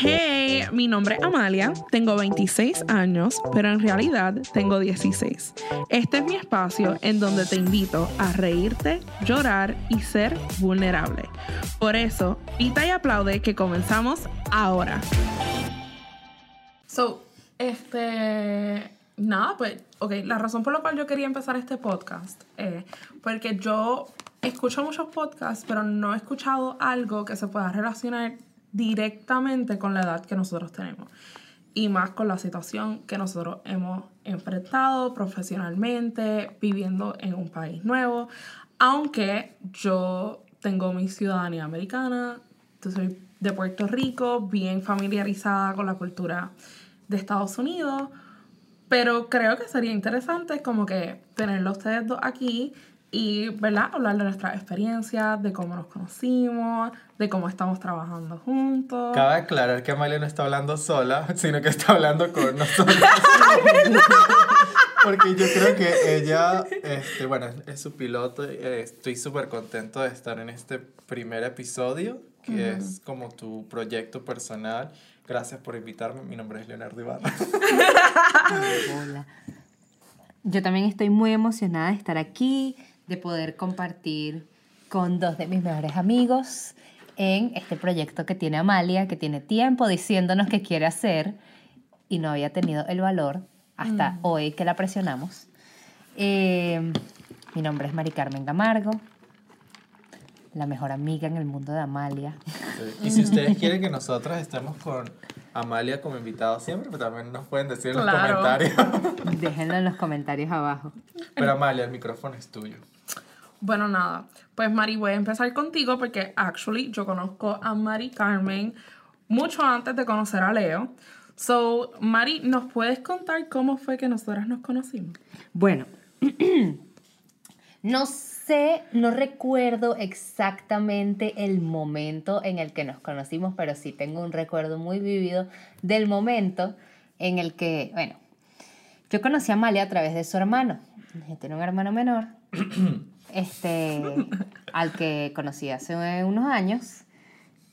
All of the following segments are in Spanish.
Hey, mi nombre es Amalia, tengo 26 años, pero en realidad tengo 16. Este es mi espacio en donde te invito a reírte, llorar y ser vulnerable. Por eso, pita y aplaude que comenzamos ahora. So, este, nada, pues, ok, la razón por la cual yo quería empezar este podcast es porque yo escucho muchos podcasts, pero no he escuchado algo que se pueda relacionar directamente con la edad que nosotros tenemos. Y más con la situación que nosotros hemos enfrentado profesionalmente, viviendo en un país nuevo, aunque yo tengo mi ciudadanía americana, yo soy de Puerto Rico, bien familiarizada con la cultura de Estados Unidos, pero creo que sería interesante como que tenerlo ustedes dos aquí y, ¿verdad? Hablar de nuestras experiencias, de cómo nos conocimos, de cómo estamos trabajando juntos. Cabe aclarar que Amalia no está hablando sola, sino que está hablando con nosotros. Porque yo creo que ella, este, bueno, es su piloto. Eh, estoy súper contento de estar en este primer episodio, que es como tu proyecto personal. Gracias por invitarme. Mi nombre es Leonardo Ibarra. Hola. Yo también estoy muy emocionada de estar aquí, de poder compartir con dos de mis mejores amigos en este proyecto que tiene Amalia, que tiene tiempo diciéndonos que quiere hacer y no había tenido el valor hasta hoy que la presionamos. Eh, mi nombre es Mari Carmen Gamargo, la mejor amiga en el mundo de Amalia. Y si ustedes quieren que nosotros estemos con Amalia como invitado siempre, pues también nos pueden decir en los comentarios. Déjenlo en los comentarios abajo. Pero Amalia, el micrófono es tuyo. Bueno, nada, pues Mari, voy a empezar contigo porque actually yo conozco a Mari Carmen mucho antes de conocer a Leo. So, Mari, ¿nos puedes contar cómo fue que nosotras nos conocimos? Bueno, no sé, no recuerdo exactamente el momento en el que nos conocimos, pero sí tengo un recuerdo muy vivido del momento en el que, bueno, yo conocí a Amalia a través de su hermano. Tiene un hermano menor, este, al que conocí hace unos años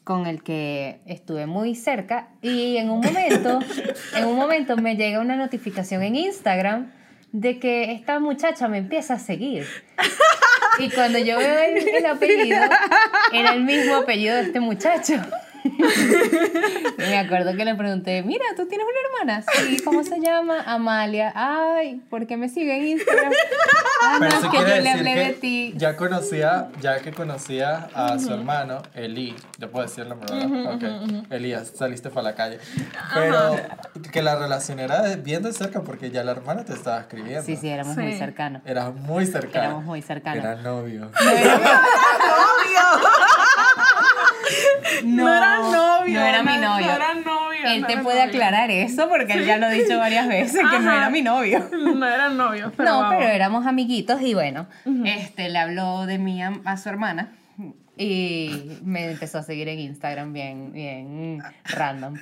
con el que estuve muy cerca y en un momento, en un momento me llega una notificación en Instagram de que esta muchacha me empieza a seguir. Y cuando yo veo el, el apellido, era el mismo apellido de este muchacho. Y me acuerdo que le pregunté, mira, ¿tú tienes una hermana? Sí, ¿cómo se llama? Amalia. Ay, ¿por qué me sigue en Instagram? Ah, no, es que quiere yo le decir hablé que de ti. Ya conocía, ya que conocía a su hermano, Eli, ¿le puedo decir el nombre, verdad? Ok. Elías, saliste para la calle. Pero que la relación era bien de cerca porque ya la hermana te estaba escribiendo. Sí, sí, éramos muy cercanos. Era muy cercana. Éramos muy cercanos. Era novio. No, era novio. no era mi no- novio. No era novio. Él no te puede novio. aclarar eso porque él ya lo ha dicho varias veces que no era mi novio. No era novio. Pero no, vamos. pero éramos amiguitos y bueno, este le habló de mí a, a su hermana y me empezó a seguir en Instagram bien, bien random.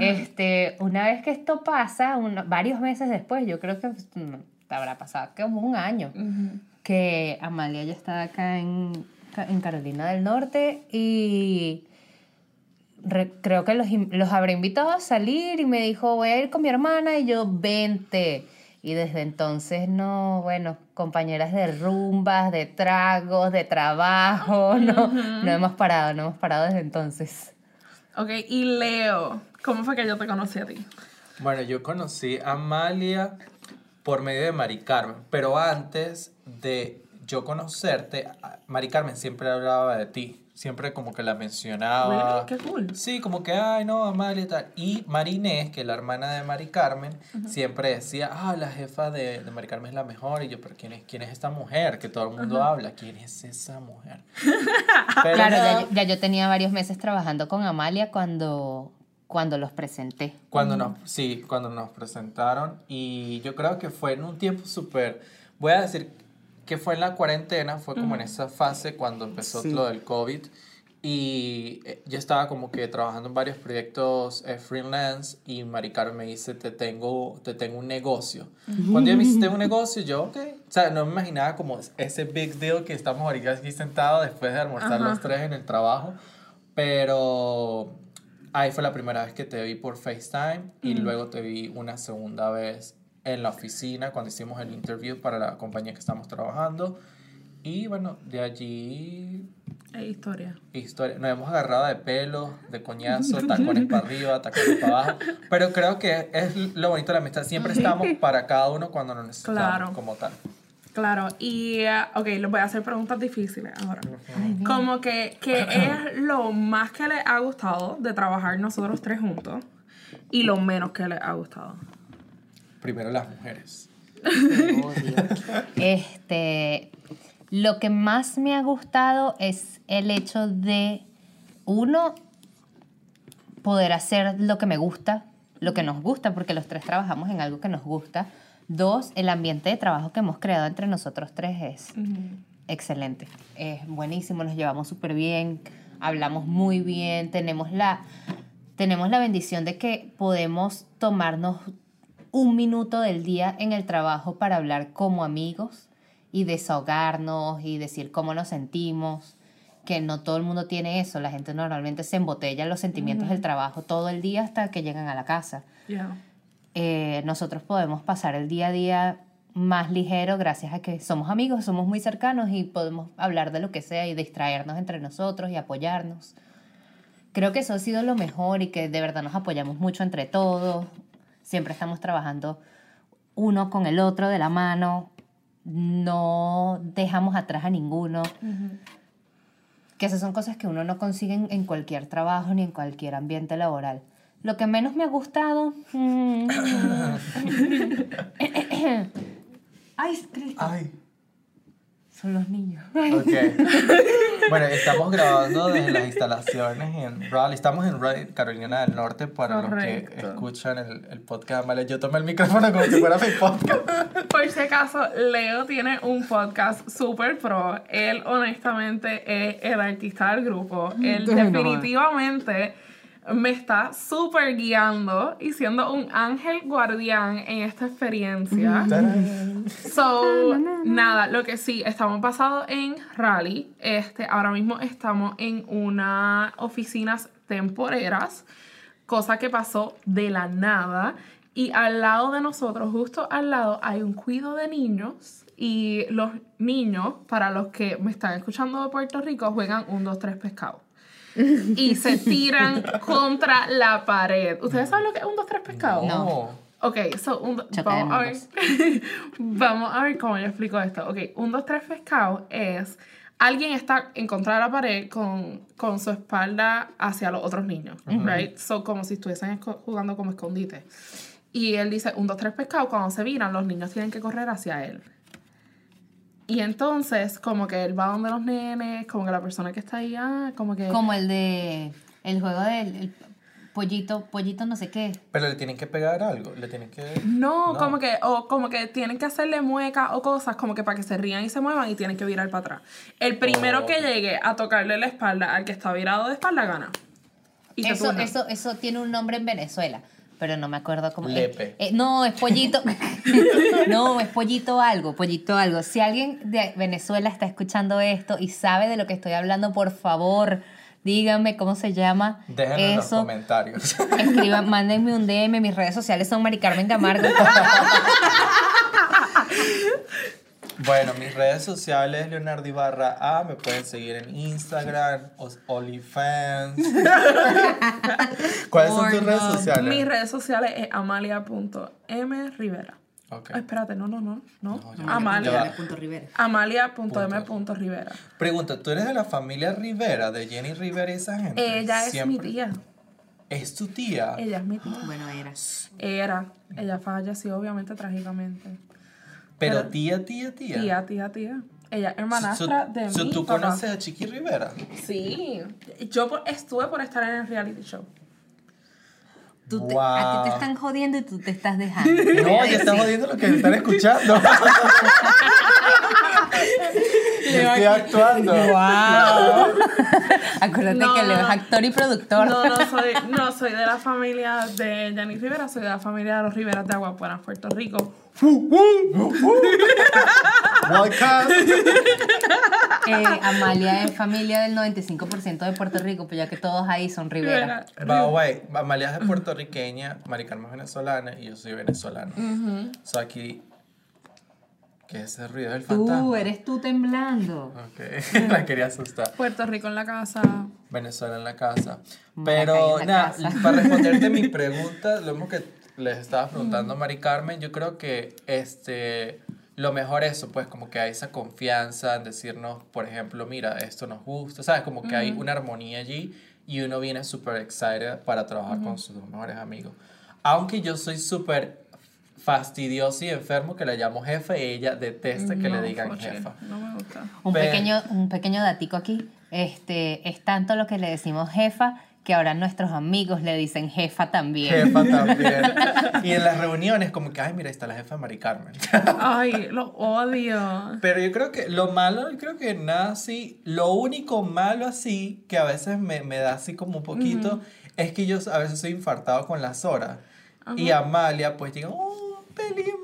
Este, una vez que esto pasa, uno- varios meses después, yo creo que te habrá pasado como un año, que Amalia ya estaba acá en, en Carolina del Norte y re- creo que los, los habré invitado a salir y me dijo, voy a ir con mi hermana y yo, vente. Y desde entonces, no, bueno, compañeras de rumbas, de tragos, de trabajo, no, no hemos parado, no hemos parado desde entonces. Ok, y Leo, ¿cómo fue que yo te conocí a ti? Bueno, yo conocí a Amalia por medio de Mari Carmen, pero antes de yo conocerte, Mari Carmen siempre hablaba de ti, siempre como que la mencionaba. Qué cool. Sí, como que, ay, no, Amalia y tal. Y Marinés, que es la hermana de Mari Carmen, siempre decía, ah, la jefa de, de Mari Carmen es la mejor. Y yo, pero ¿quién es, quién es esta mujer? Que todo el mundo habla. ¿Quién es esa mujer? Pero Claro, ya, yo- ya yo tenía varios meses trabajando con Amalia cuando, cuando los presenté. Cuando nos, sí, cuando nos presentaron y yo creo que fue en un tiempo súper, voy a decir que fue en la cuarentena, fue como en esa fase cuando empezó Sí. lo del COVID y eh, yo estaba como que trabajando en varios proyectos eh, freelance y Mari Carmen me dice, te tengo, te tengo un negocio. Cuando ella me dice, tengo un negocio, yo, ok, o sea, no me imaginaba como ese big deal que estamos ahorita aquí sentados después de almorzar Ajá. los tres en el trabajo, pero ahí fue la primera vez que te vi por FaceTime y luego te vi una segunda vez en la oficina cuando hicimos el interview para la compañía que estamos trabajando. Y bueno, de allí Es historia. historia. Nos hemos agarrado de pelo, de coñazo, tacones para arriba, tacones para abajo. Pero creo que es lo bonito de la amistad. Siempre estamos para cada uno cuando nos necesitamos Claro. como tal. Claro, y eh, ok, les voy a hacer preguntas difíciles ahora. Como que, ¿qué es lo más que les ha gustado de trabajar nosotros tres juntos y lo menos que les ha gustado? Primero las mujeres. Este, lo que más me ha gustado es el hecho de, uno, poder hacer lo que me gusta, lo que nos gusta, porque los tres trabajamos en algo que nos gusta. Dos, el ambiente de trabajo que hemos creado entre nosotros tres es excelente. Es buenísimo, nos llevamos súper bien, hablamos muy bien, tenemos la, tenemos la bendición de que podemos tomarnos un minuto del día en el trabajo para hablar como amigos y desahogarnos y decir cómo nos sentimos, que no todo el mundo tiene eso, la gente normalmente se embotella los sentimientos del trabajo todo el día hasta que llegan a la casa. Yeah. Eh, nosotros podemos pasar el día a día más ligero gracias a que somos amigos, somos muy cercanos y podemos hablar de lo que sea y distraernos entre nosotros y apoyarnos. Creo que eso ha sido lo mejor y que de verdad nos apoyamos mucho entre todos. Siempre estamos trabajando uno con el otro de la mano. No dejamos atrás a ninguno. Que esas son cosas que uno no consigue en, en cualquier trabajo ni en cualquier ambiente laboral. Lo que menos me ha gustado. mm, Ay, Cristo. Ay. Son los niños. Ok. bueno, estamos grabando desde las instalaciones en Raleigh. Estamos en Raleigh, Carolina del Norte, para los que escuchan el, el podcast. Vale, yo tomé el micrófono como si fuera mi podcast. Por si acaso, Leo tiene un podcast super pro. Él, honestamente, es el artista del grupo. Él definitivamente me está súper guiando y siendo un ángel guardián en esta experiencia. So, nada, lo que sí, estamos basados en Raleigh. Este, ahora mismo estamos en unas oficinas temporeras, cosa que pasó de la nada. Y al lado de nosotros, justo al lado, hay un cuido de niños. Y los niños, para los que me están escuchando de Puerto Rico, juegan un, dos, tres pescado. Y se tiran contra la pared. ¿Ustedes saben lo que es un, dos, tres pescado? No. Ok, so, un, vamos, a ver, vamos a ver cómo yo explico esto. Ok, un, dos, tres pescado es alguien está en contra de la pared con, con su espalda hacia los otros niños, right? So, como si estuviesen jugando como escondite. Y él dice, un, dos, tres pescado, cuando se viran, los niños tienen que correr hacia él. Y entonces, como que él va donde los nenes, como que la persona que está ahí, ah, como que... Como el de. El juego del el pollito, pollito no sé qué. Pero le tienen que pegar algo. Le tienen que. No, No. como que, o como que tienen que hacerle muecas o cosas como que para que se rían y se muevan y tienen que virar para atrás. El primero Oh. que llegue a tocarle la espalda al que está virado de espalda gana. Y Eso, eso, eso tiene un nombre en Venezuela, pero no me acuerdo cómo. Lepe. eh, eh, no, es pollito. no, es pollito algo, pollito algo. Si alguien de Venezuela está escuchando esto y sabe de lo que estoy hablando, por favor, díganme cómo se llama Déjenlo en los comentarios. Escriban, mándenme un DM, mis redes sociales son Mari Carmen Camargo. Bueno, mis redes sociales, Leonardo Ibarra A, me pueden seguir en Instagram, OnlyFans. ¿Cuáles son tus redes sociales? Mis redes sociales es amalia.mrivera. Ok. Ah, espérate, no, no, no. no. No. Amalia. Amalia.m.rivera. Pregunta, ¿tú eres de la familia Rivera, de Jenny Rivera y esa gente? Ella es Siempre. mi tía. ¿Es tu tía? Ella es mi tía. Bueno, era. Era. Ella falleció, obviamente, trágicamente. Pero pero- tía, tía, tía. Tía, tía, tía. Ella es hermanastra So- de so mi ¿Tú papá. conoces a Chiqui Rivera? Sí, yo por- estuve por estar en el reality show. Tú te- Wow. A ti te están jodiendo y tú te estás dejando. No, ya están jodiendo lo que están escuchando. Estoy actuando. ¡Wow! Acuérdate No, que no, Leo es actor y productor. No, no soy, no soy de la familia de Jenny Rivera, soy de la familia de los Riveras de Aguapuera, Puerto Rico. Eh, Amalia es familia del 95% de Puerto Rico, pues ya que todos ahí son Rivera. By the way, Amalia es puertorriqueña, Mari Carmen es venezolana y yo soy venezolano. So aquí, ¿qué es ese ruido del fantasma? Tú, eres tú temblando. Ok, la quería asustar. Puerto Rico en la casa. Venezuela en la casa. Pero nada, para responderte mi pregunta, lo mismo que les estaba preguntando a Mari Carmen, yo creo que este lo mejor es eso, pues como que hay esa confianza en decirnos, por ejemplo, mira, esto nos gusta, ¿sabes? Como que hay una armonía allí y uno viene súper excited para trabajar con sus dos mejores amigos. Aunque yo soy súper fastidioso y enfermo que le llamo jefe y ella detesta que le digan jefa. No me gusta. Un pequeño, un pequeño datico aquí. Este, es tanto lo que le decimos jefa que ahora nuestros amigos le dicen jefa también. Jefa también. Y en las reuniones, como que, ay, mira, ahí está la jefa de Mari Carmen. Ay, lo odio. Pero yo creo que lo malo, yo creo que nada así, lo único malo así, que a veces me, me da así como un poquito, es que yo a veces soy infartado con las horas. Y Amalia, pues llega un pelín,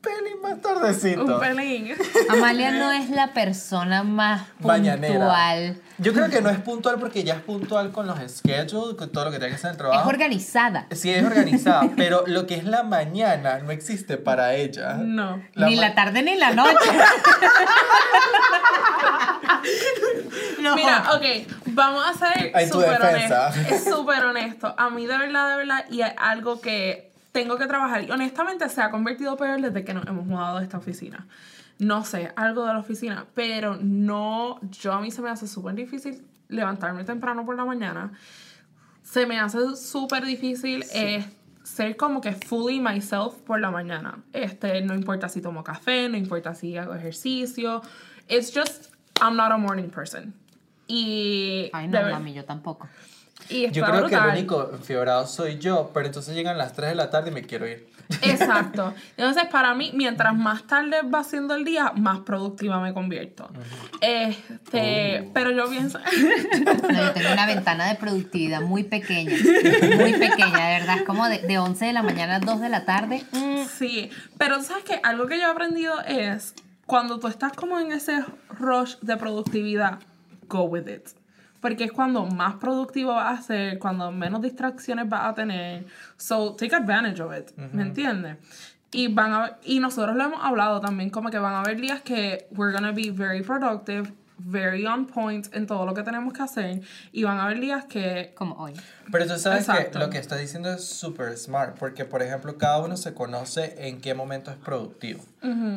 pelín más tardecito. Un pelín. Amalia no es la persona más puntual. Yo creo que no es puntual porque ya es puntual con los schedules, con todo lo que tiene que hacer en el Es trabajo. organizada. Sí, es organizada, pero lo que es la mañana no existe para ella. No. ni la tarde ni la noche. no. Mira, ok, vamos a ser súper defensa. honestos. Es súper honesto. A mí de verdad, de verdad, y es algo que tengo que trabajar. Y honestamente se ha convertido peor desde que nos hemos mudado de esta oficina. No sé, algo de la oficina, pero no, yo a mí se me hace súper difícil levantarme temprano por la mañana. Se me hace súper difícil eh, ser como que fully myself por la mañana. Este, no importa si tomo café, no importa si hago ejercicio. It's just, I'm not a morning person. Y, Ay, no, mami, yo tampoco. Y está Yo creo que el brutal. único enfiebrado soy yo, pero entonces llegan las 3 de la tarde y me quiero ir. Exacto. Entonces, para mí, mientras más tarde va siendo el día, más productiva me convierto. Este, Oh. pero yo pienso. No, yo tengo una ventana de productividad muy pequeña. Muy pequeña, de verdad. Es como de, de 11 de la mañana a 2 de la tarde. Mm, Sí, pero sabes que algo que yo he aprendido es cuando tú estás como en ese rush de productividad, go with it. Porque es cuando más productivo vas a ser, cuando menos distracciones vas a tener. So, take advantage of it. ¿Me entiendes? Y, van a, y nosotros lo hemos hablado también, como que van a haber días que we're gonna be very productive, very on point en todo lo que tenemos que hacer. Y van a haber días que como hoy. Pero tú sabes Exacto. que lo que estás diciendo es súper smart, porque por ejemplo cada uno se conoce en qué momento es productivo.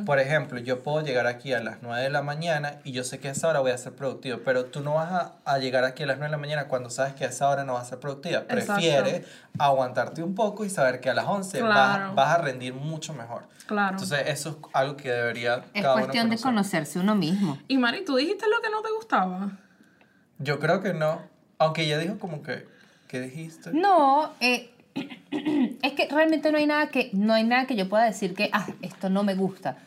Por ejemplo, yo puedo llegar aquí a las 9 de la mañana y yo sé que a esa hora voy a ser productivo, pero tú no vas a, a llegar aquí a las 9 de la mañana cuando sabes que a esa hora no vas a ser productiva. Exacto. Prefieres aguantarte un poco y saber que a las 11 vas- Claro. vas, a rendir mucho mejor. Claro. Entonces eso es algo que debería Es cada uno cuestión de conocer. conocerse uno mismo. Y Mari, ¿tú dijiste lo que no te gustaba? Yo creo que no, aunque ella dijo como que, ¿qué dijiste? No, eh, es que realmente no hay nada que no hay nada que yo pueda decir que ah, esto no me gusta.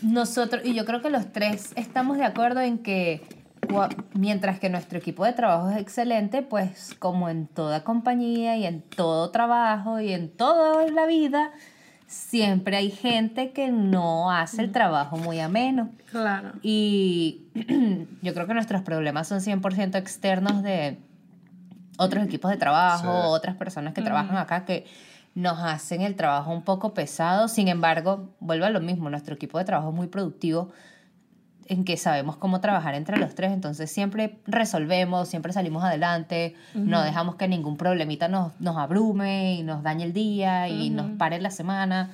Nosotros y yo creo que los tres estamos de acuerdo en que mientras que nuestro equipo de trabajo es excelente, pues como en toda compañía y en todo trabajo y en toda la vida, siempre hay gente que no hace el trabajo muy ameno. Claro. Y yo creo que nuestros problemas son 100% externos de otros equipos de trabajo, Sí. otras personas que trabajan acá que nos hacen el trabajo un poco pesado. Sin embargo, vuelvo a lo mismo, nuestro equipo de trabajo es muy productivo en que sabemos cómo trabajar entre los tres, entonces siempre resolvemos, siempre salimos adelante, no dejamos que ningún problemita nos, nos abrume y nos dañe el día y nos pare la semana,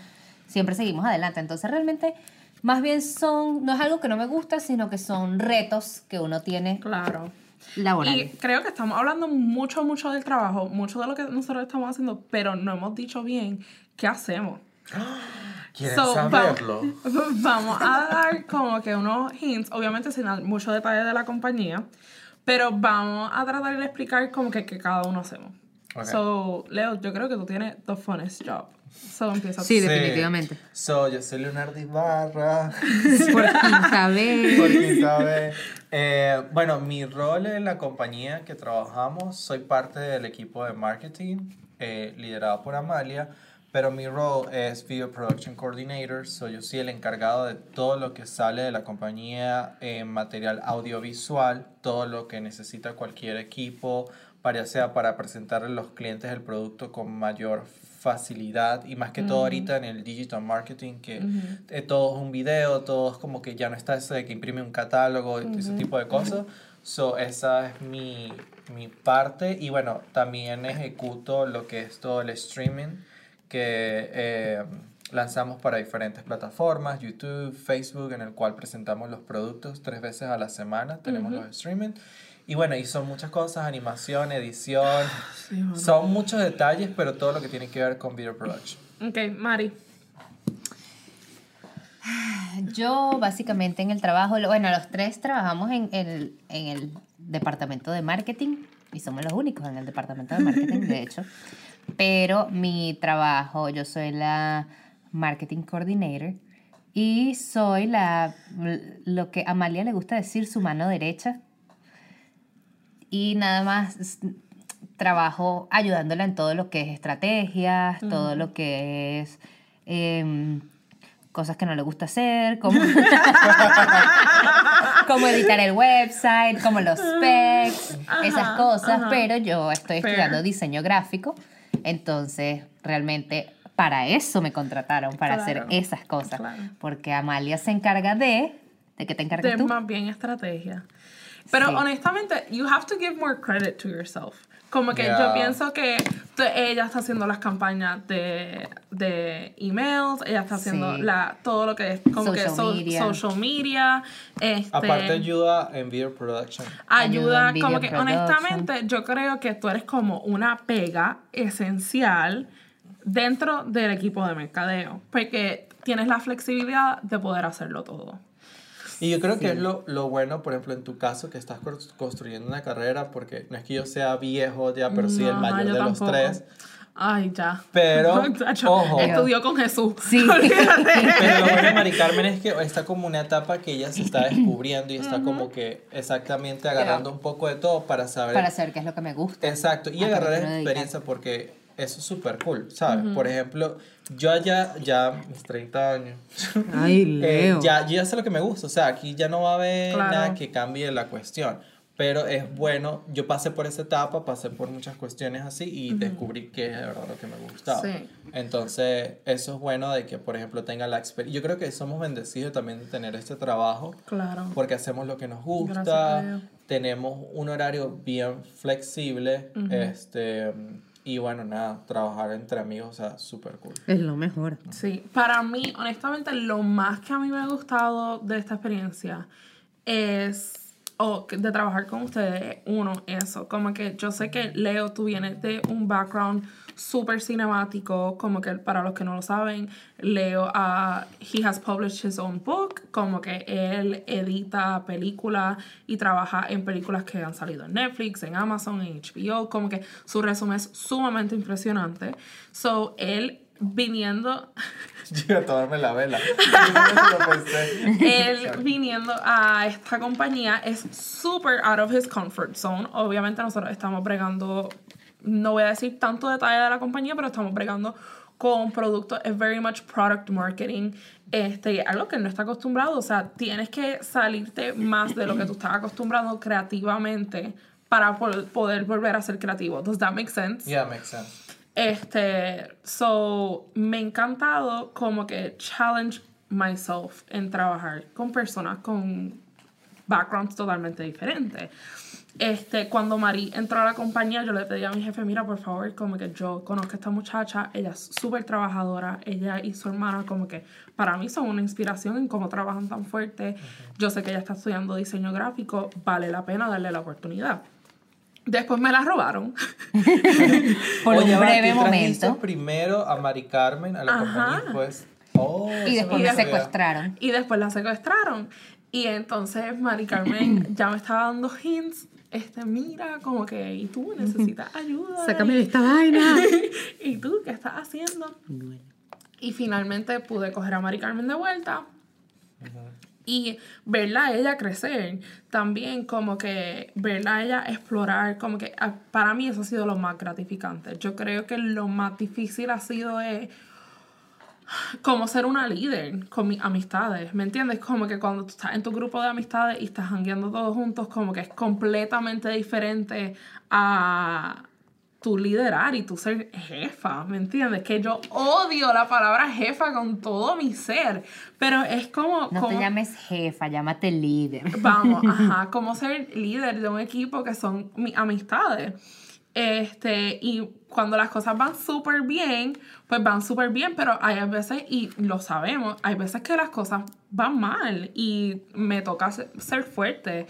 siempre seguimos adelante, entonces realmente más bien son, no es algo que no me gusta, sino que son retos que uno tiene Claro. Y laborales. creo que estamos hablando mucho, mucho del trabajo, mucho de lo que nosotros estamos haciendo, pero no hemos dicho bien qué hacemos. ¿Quieren So, va- saberlo? Vamos a dar como que unos hints, obviamente sin dar mucho detalle de la compañía, pero vamos a tratar de explicar como que, que cada uno hacemos. Ok. So, Leo, yo creo que tú tienes the funnest job. So, empieza. Sí, definitivamente. So, yo soy Leonardo Ibarra. Por quinta vez. Por quinta vez. Eh, bueno, mi rol en la compañía que trabajamos, soy parte del equipo de marketing, eh, liderado por Amalia, pero mi rol es Video Production Coordinator, soy yo soy el encargado de todo lo que sale de la compañía en material audiovisual, todo lo que necesita cualquier equipo, para sea para presentarle a los clientes el producto con mayor facilidad y más que todo ahorita en el digital marketing que eh, todo es un video, todo es como que ya no está eso de que imprime un catálogo, y ese tipo de cosas. So, esa es mi, mi parte y bueno, también ejecuto lo que es todo el streaming que eh, lanzamos para diferentes plataformas, YouTube, Facebook, en el cual presentamos los productos tres veces a la semana, tenemos los streaming. Y bueno, y son muchas cosas, animación, edición, son muchos detalles, pero todo lo que tiene que ver con video production. Ok, Mari. Yo básicamente en el trabajo, bueno, los tres trabajamos en el, en el departamento de marketing y somos los únicos en el departamento de marketing, de hecho. Pero mi trabajo, yo soy la marketing coordinator y soy la, lo que a Amalia le gusta decir, su mano derecha. Y nada más trabajo ayudándola en todo lo que es estrategias, todo lo que es em, cosas que no le gusta hacer, como, como editar el website, como los specs, esas cosas, pero yo estoy estudiando diseño gráfico, entonces realmente para eso me contrataron, para hacer esas cosas, porque Amalia se encarga de... ¿De qué te encargas de tú? más bien estrategia. Pero honestamente, you have to give more credit to yourself. Como que yo pienso que ella está haciendo las campañas de, de emails, ella está haciendo la, todo lo que es como social que media. social media. Este, Aparte ayuda en video production. Ayuda, como que honestamente yo creo que tú eres como una pega esencial dentro del equipo de mercadeo, porque tienes la flexibilidad de poder hacerlo todo. Y yo creo que es lo, lo, bueno, por ejemplo, en tu caso, que estás construyendo una carrera, porque no es que yo sea viejo ya, pero sí el mayor de los tres. Ay, ya. Pero, ojo. Estudió con Jesús. Sí. Pero lo bueno de Mari Carmen es que está como una etapa que ella se está descubriendo y está como que exactamente agarrando un poco de todo para saber. Para saber qué es lo que me gusta. Exacto. Y agarrar experiencia porque eso es súper cool, ¿sabes? Por ejemplo, yo ya, ya, mis 30 años. Ay, Leo. Eh, ya, yo ya sé lo que me gusta. O sea, aquí ya no va a haber nada que cambie la cuestión. Pero es bueno, yo pasé por esa etapa, pasé por muchas cuestiones así y descubrí que es de verdad lo que me gustaba. Sí. Entonces, eso es bueno de que, por ejemplo, tenga la experiencia. Yo creo que somos bendecidos también de tener este trabajo. Claro. Porque hacemos lo que nos gusta. Tenemos un horario bien flexible. Este y bueno, nada, trabajar entre amigos, o sea, súper cool. Es lo mejor. Sí, para mí, honestamente, lo más que a mí me ha gustado de esta experiencia es, o de trabajar con ustedes, uno, eso, como que yo sé que Leo, tú vienes de un background súper cinemático, como que para los que no lo saben, Leo, uh, he has published his own book, como que él edita películas y trabaja en películas que han salido en Netflix, en Amazon, en HBO, como que su resumen es sumamente impresionante. So, él viniendo... Yo a tomarme la vela. él viniendo a esta compañía es súper out of his comfort zone. Obviamente nosotros estamos bregando no voy a decir tanto detalle de la compañía, pero estamos bregando con productos, es very much product marketing, este, algo que no está acostumbrado, o sea, tienes que salirte más de lo que tú estás acostumbrado creativamente para poder volver a ser creativo. Does that make sense? Yeah, makes sense. Este, so, me ha encantado como que challenge myself en trabajar con personas con backgrounds totalmente diferentes. Este, cuando Mari entró a la compañía, yo le pedí a mi jefe, mira, por favor, como que yo conozco a esta muchacha, ella es súper trabajadora, ella y su hermana como que para mí son una inspiración en cómo trabajan tan fuerte. Yo sé que ella está estudiando diseño gráfico, vale la pena darle la oportunidad. Después me la robaron. por un breve momento. primero a Mari Carmen a la compañía después... Oh, y después la secuestraron. Y después la secuestraron. Y entonces Mari Carmen ya me estaba dando hints este, mira, como que, y tú necesitas ayuda. Sácame de esta vaina. ¿Y tú qué estás haciendo? Y finalmente pude coger a Mari Carmen de vuelta. Y verla a ella crecer, también como que verla a ella explorar, como que para mí eso ha sido lo más gratificante. Yo creo que lo más difícil ha sido eh, como ser una líder con mis amistades, ¿me entiendes? Como que cuando tú estás en tu grupo de amistades y estás jangueando todos juntos, como que es completamente diferente a tu liderar y tu ser jefa, ¿me entiendes? Que yo odio la palabra jefa con todo mi ser, pero es como... No como te llames jefa, llámate líder. Vamos, ajá, como ser líder de un equipo que son mis amistades. Este, y cuando las cosas van súper bien, pues van súper bien, pero hay veces, y lo sabemos, hay veces que las cosas van mal y me toca se- ser fuerte.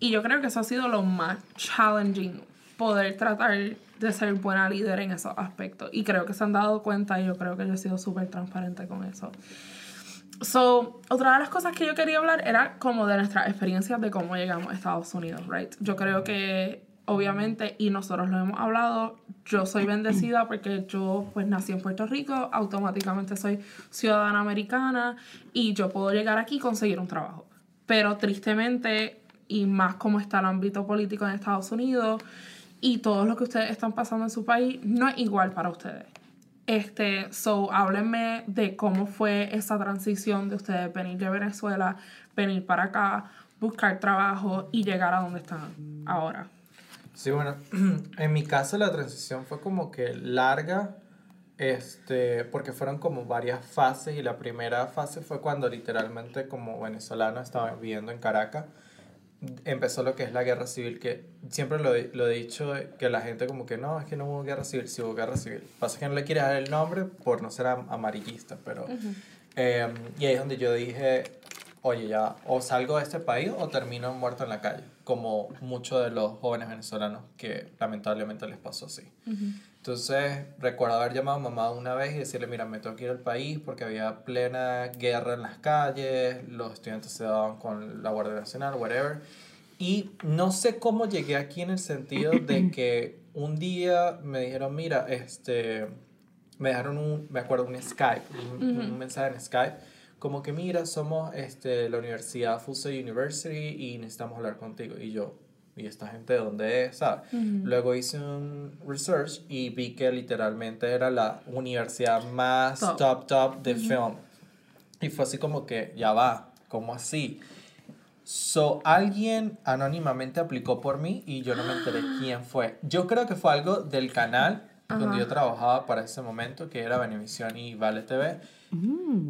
Y yo creo que eso ha sido lo más challenging, poder tratar de ser buena líder en esos aspectos. Y creo que se han dado cuenta y yo creo que yo he sido súper transparente con eso. So, otra de las cosas que yo quería hablar era como de nuestras experiencias de cómo llegamos a Estados Unidos, right? Yo creo que obviamente, y nosotros lo hemos hablado, yo soy bendecida porque yo pues nací en Puerto Rico, automáticamente soy ciudadana americana y yo puedo llegar aquí y conseguir un trabajo. Pero tristemente, y más como está el ámbito político en Estados Unidos y todo lo que ustedes están pasando en su país, no es igual para ustedes. Este, so, háblenme de cómo fue esa transición de ustedes venir de Venezuela, venir para acá, buscar trabajo y llegar a donde están ahora. Sí, bueno, en mi caso la transición fue como que larga, este, porque fueron como varias fases y la primera fase fue cuando literalmente como venezolano estaba viviendo en Caracas, empezó lo que es la guerra civil, que siempre lo, lo he dicho, que la gente como que no, es que no hubo guerra civil, sí hubo guerra civil. Pasa que no le quiere dar el nombre por no ser am- amarillista, pero... eh, y ahí es donde yo dije, oye, ya, o salgo de este país o termino muerto en la calle, como muchos de los jóvenes venezolanos que lamentablemente les pasó así. Entonces, recuerdo haber llamado a mamá una vez y decirle, mira, me tengo que ir al país porque había plena guerra en las calles, los estudiantes se daban con la Guardia Nacional, whatever. Y no sé cómo llegué aquí en el sentido de que un día me dijeron, mira, este, me dejaron un, me acuerdo, un Skype, un, un mensaje en Skype, como que mira, somos este, la Universidad Fuso University y necesitamos hablar contigo. Y yo, ¿y esta gente de dónde es? ¿sabes? Luego hice un research y vi que literalmente era la universidad más Top. top, top, de film. Y fue así como que, ya va, ¿cómo así? So, alguien anónimamente aplicó por mí y yo no me enteré quién fue. Yo creo que fue algo del canal donde yo trabajaba para ese momento, que era Venevisión y Vale TV.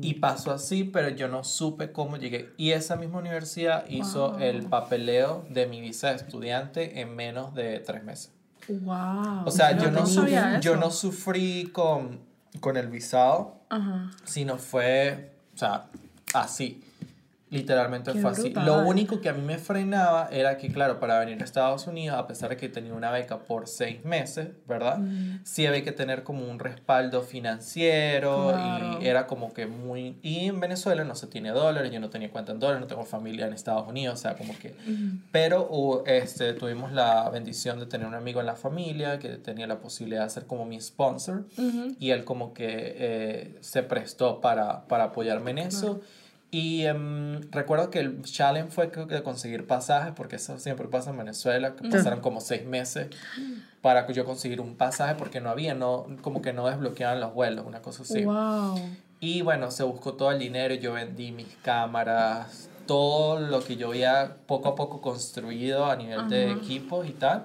Y pasó así, pero yo no supe cómo llegué. Y esa misma universidad hizo el papeleo de mi visa de estudiante en menos de tres meses. Wow. O sea, yo no, sufrí, yo no sufrí con, con el visado, Ajá. sino fue, o sea, así. Literalmente Qué así. brutal. Lo único que a mí me frenaba era que, claro, para venir a Estados Unidos, a pesar de que tenía una beca por seis meses, ¿verdad? Mm. Sí había que tener como un respaldo financiero Claro. y era como que muy... Y en Venezuela no se tiene dólares, yo no tenía cuenta en dólares, no tengo familia en Estados Unidos, o sea, como que... Pero hubo, este, tuvimos la bendición de tener un amigo en la familia que tenía la posibilidad de ser como mi sponsor y él como que eh, se prestó para, para apoyarme en eso. Y em, recuerdo que el challenge fue de conseguir pasajes, porque eso siempre pasa en Venezuela, que pasaron como seis meses para yo conseguir un pasaje porque no había, no, como que no desbloqueaban los vuelos, una cosa así. Wow. Y bueno, se buscó todo el dinero, yo vendí mis cámaras, todo lo que yo había poco a poco construido a nivel de equipos y tal,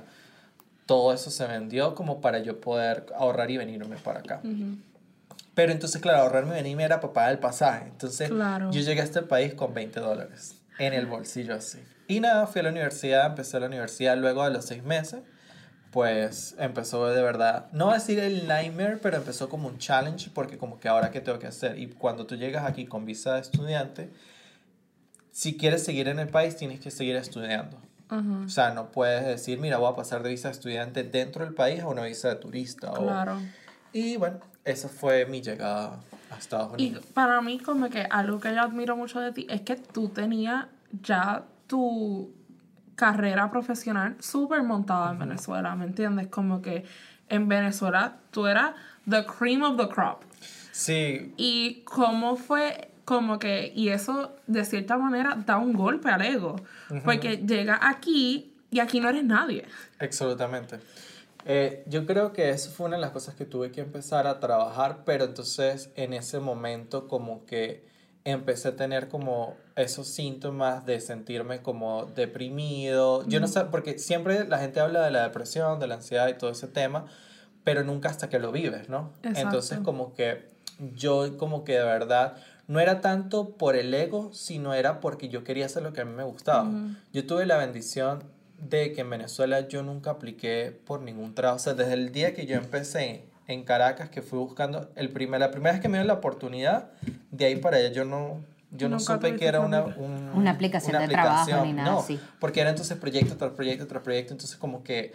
todo eso se vendió como para yo poder ahorrar y venirme para acá. Pero entonces, claro, ahorrarme y venirme era para pagar el pasaje. Entonces, Claro. yo llegué a este país con 20 dólares en el bolsillo así. Y nada, fui a la universidad, empecé la universidad luego de los seis meses. Pues empezó de verdad, no decir el nightmare, pero empezó como un challenge porque como que ahora qué tengo que hacer. Y cuando tú llegas aquí con visa de estudiante, si quieres seguir en el país tienes que seguir estudiando. Ajá. O sea, no puedes decir, mira, voy a pasar de visa de estudiante dentro del país a una visa de turista. o- Claro. y bueno, esa fue mi llegada a Estados Y Unidos. para mí, como que algo que yo admiro mucho de ti es que tú tenías ya tu carrera profesional súper montada en Venezuela, ¿me entiendes? Como que en Venezuela tú eras the cream of the crop. Sí, ¿Y cómo fue como que, y eso de cierta manera da un golpe al ego, porque llega aquí y aquí no eres nadie. Absolutamente. Eh, yo creo que eso fue una de las cosas que tuve que empezar a trabajar, pero entonces en ese momento como que empecé a tener como esos síntomas de sentirme como deprimido. Yo no sé, porque siempre la gente habla de la depresión, de la ansiedad y todo ese tema, pero nunca hasta que lo vives, ¿no? Exacto. Entonces como que yo como que de verdad no era tanto por el ego, sino era porque yo quería hacer lo que a mí me gustaba. Yo tuve la bendición de que en Venezuela yo nunca apliqué por ningún trabajo. O sea, desde el día que yo empecé en Caracas, que fui buscando, el primer, la primera vez que me dio la oportunidad, de ahí para allá yo no, yo no supe que era una, un- Una aplicación de trabajo ni nada no, así. porque era entonces proyecto tras proyecto tras proyecto, entonces como que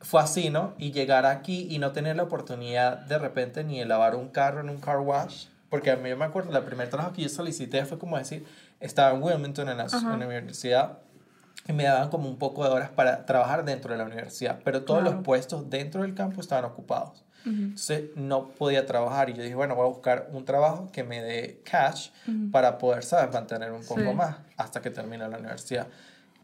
fue así, ¿no? Y llegar aquí y no tener la oportunidad de repente ni de lavar un carro en un car wash, porque a mí yo me acuerdo, el primer trabajo que yo solicité fue como decir, estaba en Wilmington en la, en la universidad y me daban como un poco de horas para trabajar dentro de la universidad, pero todos Claro. los puestos dentro del campo estaban ocupados. Entonces no podía trabajar y yo dije, bueno, voy a buscar un trabajo que me dé cash para poder, ¿sabes?, mantener un poco Sí. más hasta que termine la universidad.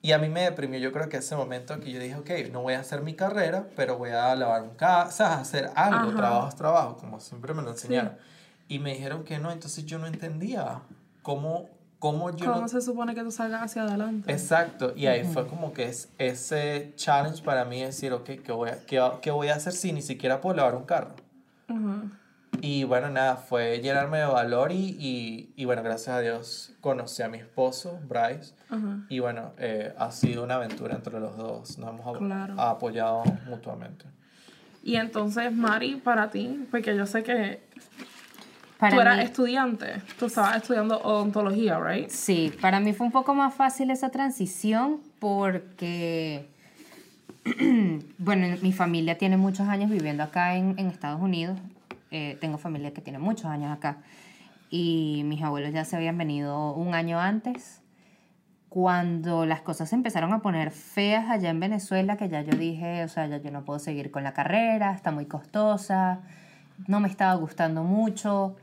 Y a mí me deprimió, yo creo que ese momento que yo dije, ok, no voy a hacer mi carrera, pero voy a lavar un o sea, hacer algo, Ajá. trabajo es trabajo, como siempre me lo enseñaron. Y me dijeron que no, entonces yo no entendía cómo, cómo yo ¿Cómo no se supone que tú salgas hacia adelante? Exacto, y ahí fue como que es ese challenge para mí decir, ok, ¿qué voy, a, qué, qué voy a hacer si ni siquiera puedo lavar un carro? Ujú. Y bueno, nada, fue llenarme de valor y, y, y bueno, gracias a Dios conocí a mi esposo, Bryce, Ajá. y bueno, eh, ha sido una aventura entre los dos, nos hemos Claro. apoyado mutuamente. Y entonces, Mari, para ti, porque yo sé que Para tú eras mí- estudiante, tú estabas estudiando odontología, ¿right? Sí, para mí fue un poco más fácil esa transición porque, bueno, mi familia tiene muchos años viviendo acá en, en Estados Unidos. Eh, tengo familia que tiene muchos años acá. Y mis abuelos ya se habían venido un año antes. Cuando las cosas se empezaron a poner feas allá en Venezuela, que ya yo dije, o sea, ya yo no puedo seguir con la carrera, está muy costosa, no me estaba gustando mucho,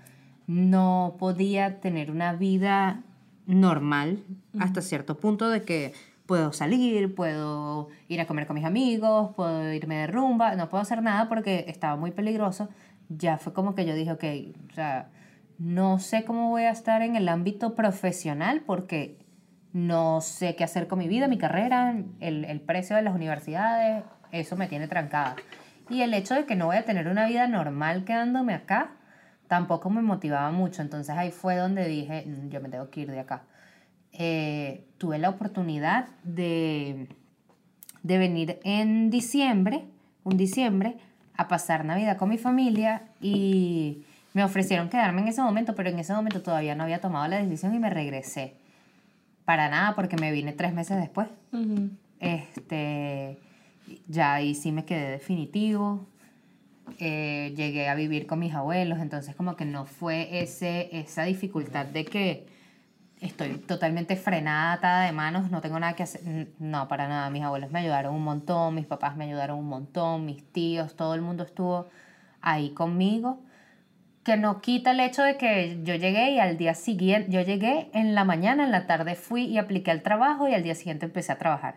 no podía tener una vida normal hasta cierto punto de que puedo salir, puedo ir a comer con mis amigos, puedo irme de rumba, no puedo hacer nada porque estaba muy peligroso. Ya fue como que yo dije, ok, o sea, no sé cómo voy a estar en el ámbito profesional porque no sé qué hacer con mi vida, mi carrera, el, el precio de las universidades, eso me tiene trancada. Y el hecho de que no voy a tener una vida normal quedándome acá, tampoco me motivaba mucho. Entonces ahí fue donde dije, "Mm, yo me tengo que ir de acá. Eh, tuve la oportunidad de, de venir en diciembre, un diciembre, a pasar Navidad con mi familia y me ofrecieron quedarme en ese momento, pero en ese momento todavía no había tomado la decisión y me regresé. Para nada, porque me vine tres meses después. Ujú. Este, ya ahí sí me quedé definitivo. Eh, llegué a vivir con mis abuelos, entonces como que no fue ese, esa dificultad de que estoy totalmente frenada, atada de manos, no tengo nada que hacer. No, para nada. Mis abuelos me ayudaron un montón, mis papás me ayudaron un montón, mis tíos, todo el mundo estuvo ahí conmigo. Que no quita el hecho de que yo llegué y al día siguiente, yo llegué en la mañana, en la tarde fui y apliqué al trabajo y al día siguiente empecé a trabajar.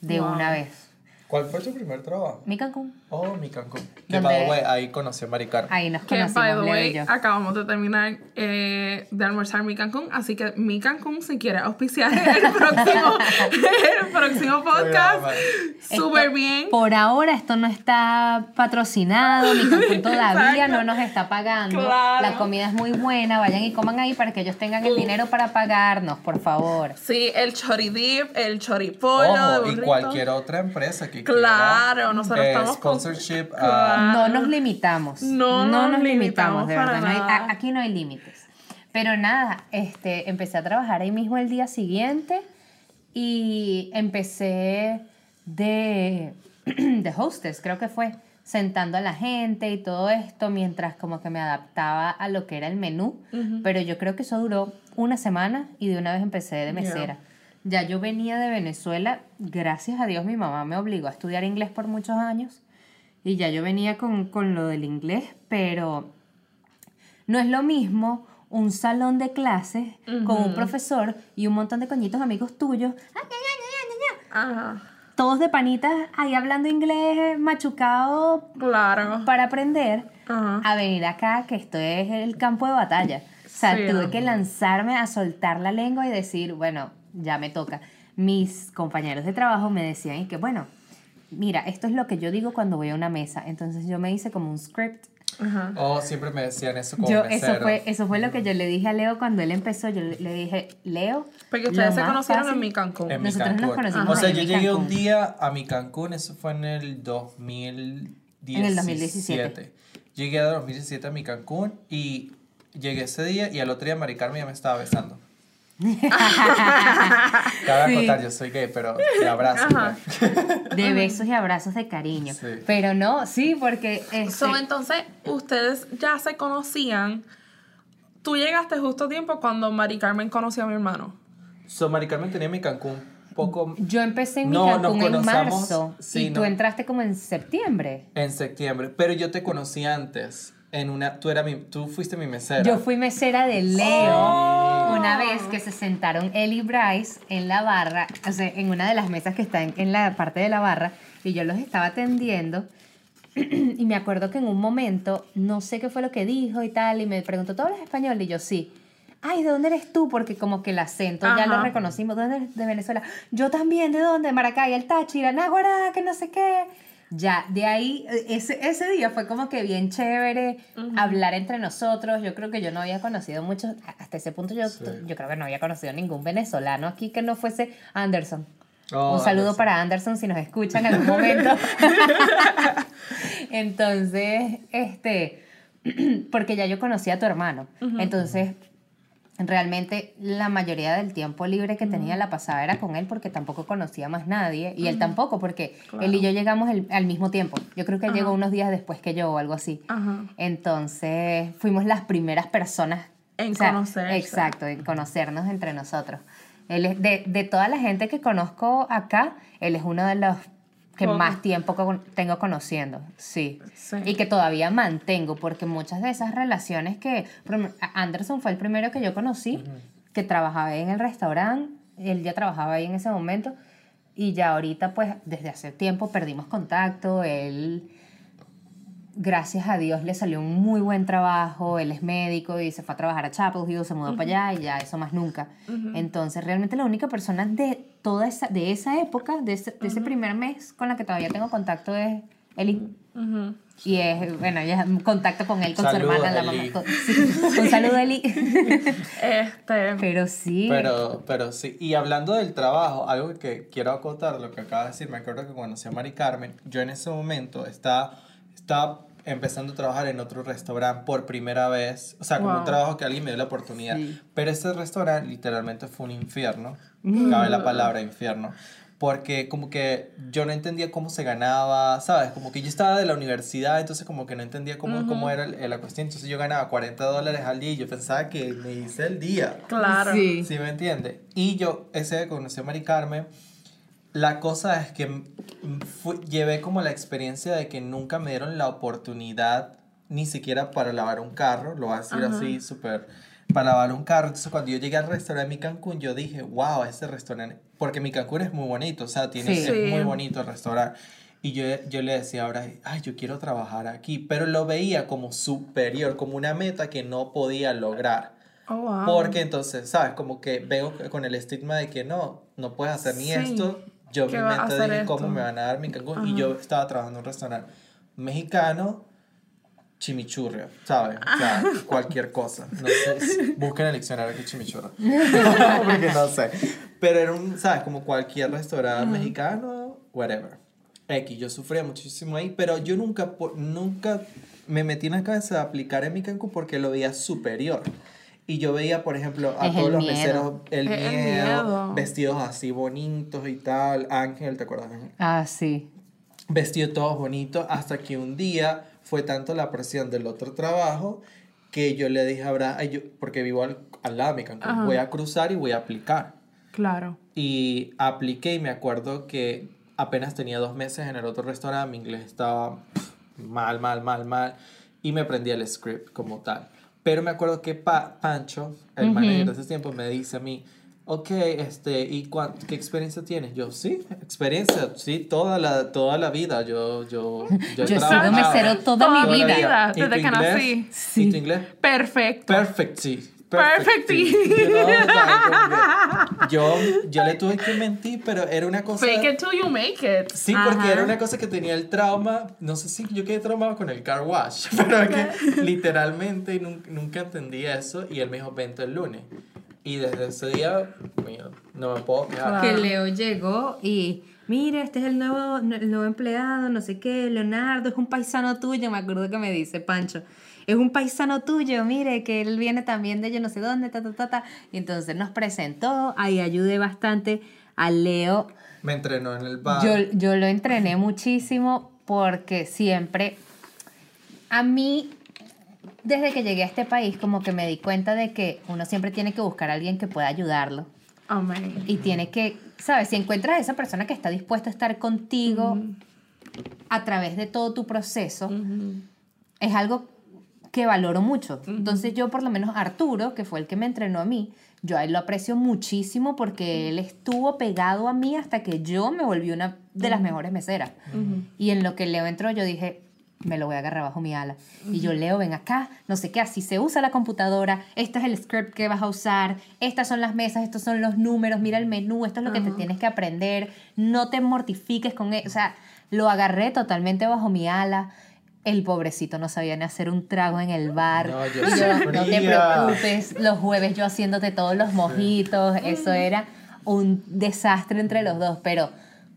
De Wow. una vez. ¿Cuál fue tu primer trabajo? Mi Cancún. Oh, mi Cancún. Que by the way, ahí conocí a Mari Carmen. Ahí nos Que, by conocimos, the way, yo. acabamos de terminar eh, de almorzar mi Cancún, así que mi Cancún, si quiere auspiciar el próximo, el próximo podcast, súper bien. Por ahora esto no está patrocinado, mi Cancún todavía no nos está pagando. Claro. La comida es muy buena, vayan y coman ahí para que ellos tengan el dinero para pagarnos, por favor. Sí, el chori dip, el choripollo de Ojo, y cualquier otra empresa que Claro, quiera, nosotros eh, estamos con- a. No nos limitamos. No nos limitamos de verdad. no hay- aquí no hay límites. Pero nada, este, empecé a trabajar ahí mismo el día siguiente y empecé de, de hostess, creo que fue, sentando a la gente y todo esto mientras como que me adaptaba a lo que era el menú. Pero yo creo que eso duró una semana y de una vez empecé de mesera. Ya yo venía de Venezuela, gracias a Dios mi mamá me obligó a estudiar inglés por muchos años y ya yo venía con, con lo del inglés, pero no es lo mismo un salón de clases con un profesor y un montón de coñitos amigos tuyos. Ajá. Todos de panitas ahí hablando inglés, machucado Claro. para aprender, Ajá. a venir acá, que esto es el campo de batalla. O sea, Sí, tuve que lanzarme a soltar la lengua y decir, bueno, ya me toca. Mis compañeros de trabajo me decían y que, bueno, mira, esto es lo que yo digo cuando voy a una mesa. Entonces yo me hice como un script. Ajá. Oh, siempre me decían eso como Yo, mesero. eso, fue, eso fue lo que yo le dije a Leo cuando él empezó. Yo le, dije, Leo. Porque ustedes se conocieron fácil- en mi Cancún. En mi Nosotros nos Cancún. conocimos O sea, en yo mi llegué un día a mi Cancún, eso fue en el 2017. En el 2017. Llegué a 2017 a mi Cancún y llegué ese día y al otro día Mari Carmen ya me estaba besando. Cabe Sí. acotar, yo soy gay, pero de abrazo. Ajá. pues. De besos y abrazos de cariño. Sí. Pero no, sí, porque... este, So, entonces, ustedes ya se conocían. Tú llegaste justo a tiempo cuando Mari Carmen conoció a mi hermano. So, Mari Carmen tenía mi Cancún poco Yo empecé en mi No, Cancún en marzo sí, y tú entraste como en septiembre. en septiembre, pero yo te conocí antes. En una, tú, era mi, tú fuiste mi mesera. Yo fui mesera de Leo una vez que se sentaron él y Bryce en la barra, o sea, en una de las mesas que están en la parte de la barra, y yo los estaba atendiendo. Y me acuerdo que en un momento, no sé qué fue lo que dijo y tal, y me preguntó, ¿tú hablas español? Y yo, sí. Ay, ¿de dónde eres tú? Porque como que el acento ya lo reconocimos. ¿De dónde eres? De Venezuela. Yo también, ¿de dónde? Maracay, el Táchira, Náguara, que no sé qué. Ya, de ahí, eh, ese, ese día fue como que bien chévere hablar entre nosotros. Yo creo que yo no había conocido muchos, hasta ese punto yo, Sí. yo creo que no había conocido ningún venezolano aquí que no fuese Anderson. Oh, Un saludo Anderson. para Anderson si nos escuchan en algún momento. Entonces, este, porque ya yo conocía a tu hermano. Entonces, realmente la mayoría del tiempo libre que tenía la pasaba era con él porque tampoco conocía más nadie y él tampoco porque él y yo llegamos el- al mismo tiempo. Yo creo que él llegó unos días después que yo o algo así. Entonces, fuimos las primeras personas En conocerse. Exacto, en conocernos entre nosotros. Él es de, de toda la gente que conozco acá, él es uno de los que más tiempo con- tengo conociendo, sí. Sí. Y que todavía mantengo, porque muchas de esas relaciones que... Anderson fue el primero que yo conocí, que trabajaba en el restaurante, él ya trabajaba ahí en ese momento, y ya ahorita, pues, desde hace tiempo perdimos contacto, él gracias a Dios le salió un muy buen trabajo, él es médico y se fue a trabajar a Chapel Hill, se mudó para allá y ya eso más nunca. Entonces realmente la única persona de toda esa, de esa época, de ese, de ese primer mes con la que todavía tengo contacto es Eli. Y es, bueno, ya contacto con él, con Saludos, su hermana, la mamá. Eli. con- sí, un saludo, Eli. Este. Pero sí. Pero, pero sí, y hablando del trabajo, algo que quiero acotar, lo que acaba de decir, me acuerdo que conocí a Mari Carmen, yo en ese momento estaba, estaba empezando a trabajar en otro restaurante por primera vez, o sea, como Wow. un trabajo que alguien me dio la oportunidad, Sí. pero ese restaurante literalmente fue un infierno, cabe la palabra infierno. Porque como que yo no entendía cómo se ganaba, ¿sabes? Como que yo estaba de la universidad, entonces como que no entendía cómo, cómo era el- la cuestión. Entonces yo ganaba 40 dólares al día y yo pensaba que me hice el día. Claro. Sí. ¿Sí me entiende? Y yo, ese día conocí a Mari Carmen, la cosa es que fue- llevé como la experiencia de que nunca me dieron la oportunidad ni siquiera para lavar un carro, lo voy a decir así súper, para lavar un carro. Entonces cuando yo llegué al restaurante de mi Cancún, yo dije, wow, ese restaurante, porque mi Cancún es muy bonito, o sea, tiene, Sí. es muy bonito el restaurante. Y yo, yo le decía ahora, ay, yo quiero trabajar aquí, pero lo veía como superior, como una meta que no podía lograr. Oh, wow. Porque entonces, ¿sabes? Como que veo con el estigma de que no, no puedes hacer ni Sí. esto. Yo ¿Qué mi mente dije, esto? ¿cómo me van a dar mi Cancún? Y yo estaba trabajando en un restaurante mexicano, chimichurria, ¿sabes? O sea, cualquier cosa. No sé, busquen en el diccionario que chimichurria. Porque no sé. Pero era un, ¿sabes? Como cualquier restaurante mexicano, whatever. X, yo sufría muchísimo ahí, pero yo nunca, nunca me metí en la cabeza de aplicar en mi Cancún porque lo veía superior. Y yo veía, por ejemplo, a Es todos los miedo. meseros, el Es el miedo, miedo. vestidos así bonitos y tal. Ángel, ¿te acuerdas? Ángel? Ah, sí. vestido todos bonitos, hasta que un día fue tanto la presión del otro trabajo que yo le dije a Abraham, "Ay, yo- porque vivo al, al lado de mi Cancún, Ajá. voy a cruzar y voy a aplicar. Claro. Y apliqué y me acuerdo que apenas tenía dos meses en el otro restaurante, mi inglés estaba pff, mal, mal, mal, mal, y me aprendí el script como tal. Pero me acuerdo que Pa- Pancho, el manager de ese tiempo, me dice a mí, ok, este, ¿y qué experiencia tienes? Yo, sí, experiencia, sí, toda la, toda la vida. Yo, yo, yo, he Yo he sido mesero toda Toda mi vida. vida. ¿Y desde que inglés? nací. ¿Y tu inglés? Perfecto. Perfect, sí. Perfectly. sí. You know, like, como que yo, yo le tuve que mentir, pero era una cosa... Fake it till you make it. Sí, porque Ajá. era una cosa que tenía el trauma, no sé si yo quedé traumado con el car wash, pero que literalmente nun- nunca entendí eso y él me dijo, vente el lunes. Y desde ese día, mira, no me puedo quejar. Que Leo llegó y, mira, este es el nuevo, el nuevo empleado, no sé qué, Leonardo, es un paisano tuyo, me acuerdo que me dice Pancho. Es un paisano tuyo, mire, que él viene también de yo no sé dónde, ta, ta, ta, ta. Y entonces nos presentó, ahí ayudé bastante a Leo. Me entrenó en el bar. Yo, yo lo entrené muchísimo porque siempre, a mí, desde que llegué a este país, como que me di cuenta de que uno siempre tiene que buscar a alguien que pueda ayudarlo. Amén. Y tiene que, ¿sabes? Si encuentras a esa persona que está dispuesta a estar contigo a través de todo tu proceso, es algo que valoro mucho. Entonces yo, por lo menos Arturo, que fue el que me entrenó a mí, yo a él lo aprecio muchísimo porque él estuvo pegado a mí hasta que yo me volví una de las mejores meseras. Y en lo que Leo entró, yo dije, me lo voy a agarrar bajo mi ala. Y yo, Leo, ven acá, no sé qué, así se usa la computadora, este es el script que vas a usar, estas son las mesas, estos son los números, mira el menú, esto es lo que te tienes que aprender, no te mortifiques con eso. O sea, lo agarré totalmente bajo mi ala. El pobrecito no sabía ni hacer un trago en el bar. No, yo Y yo, no te preocupes, los jueves yo haciéndote todos los mojitos, eso era un desastre entre los dos, pero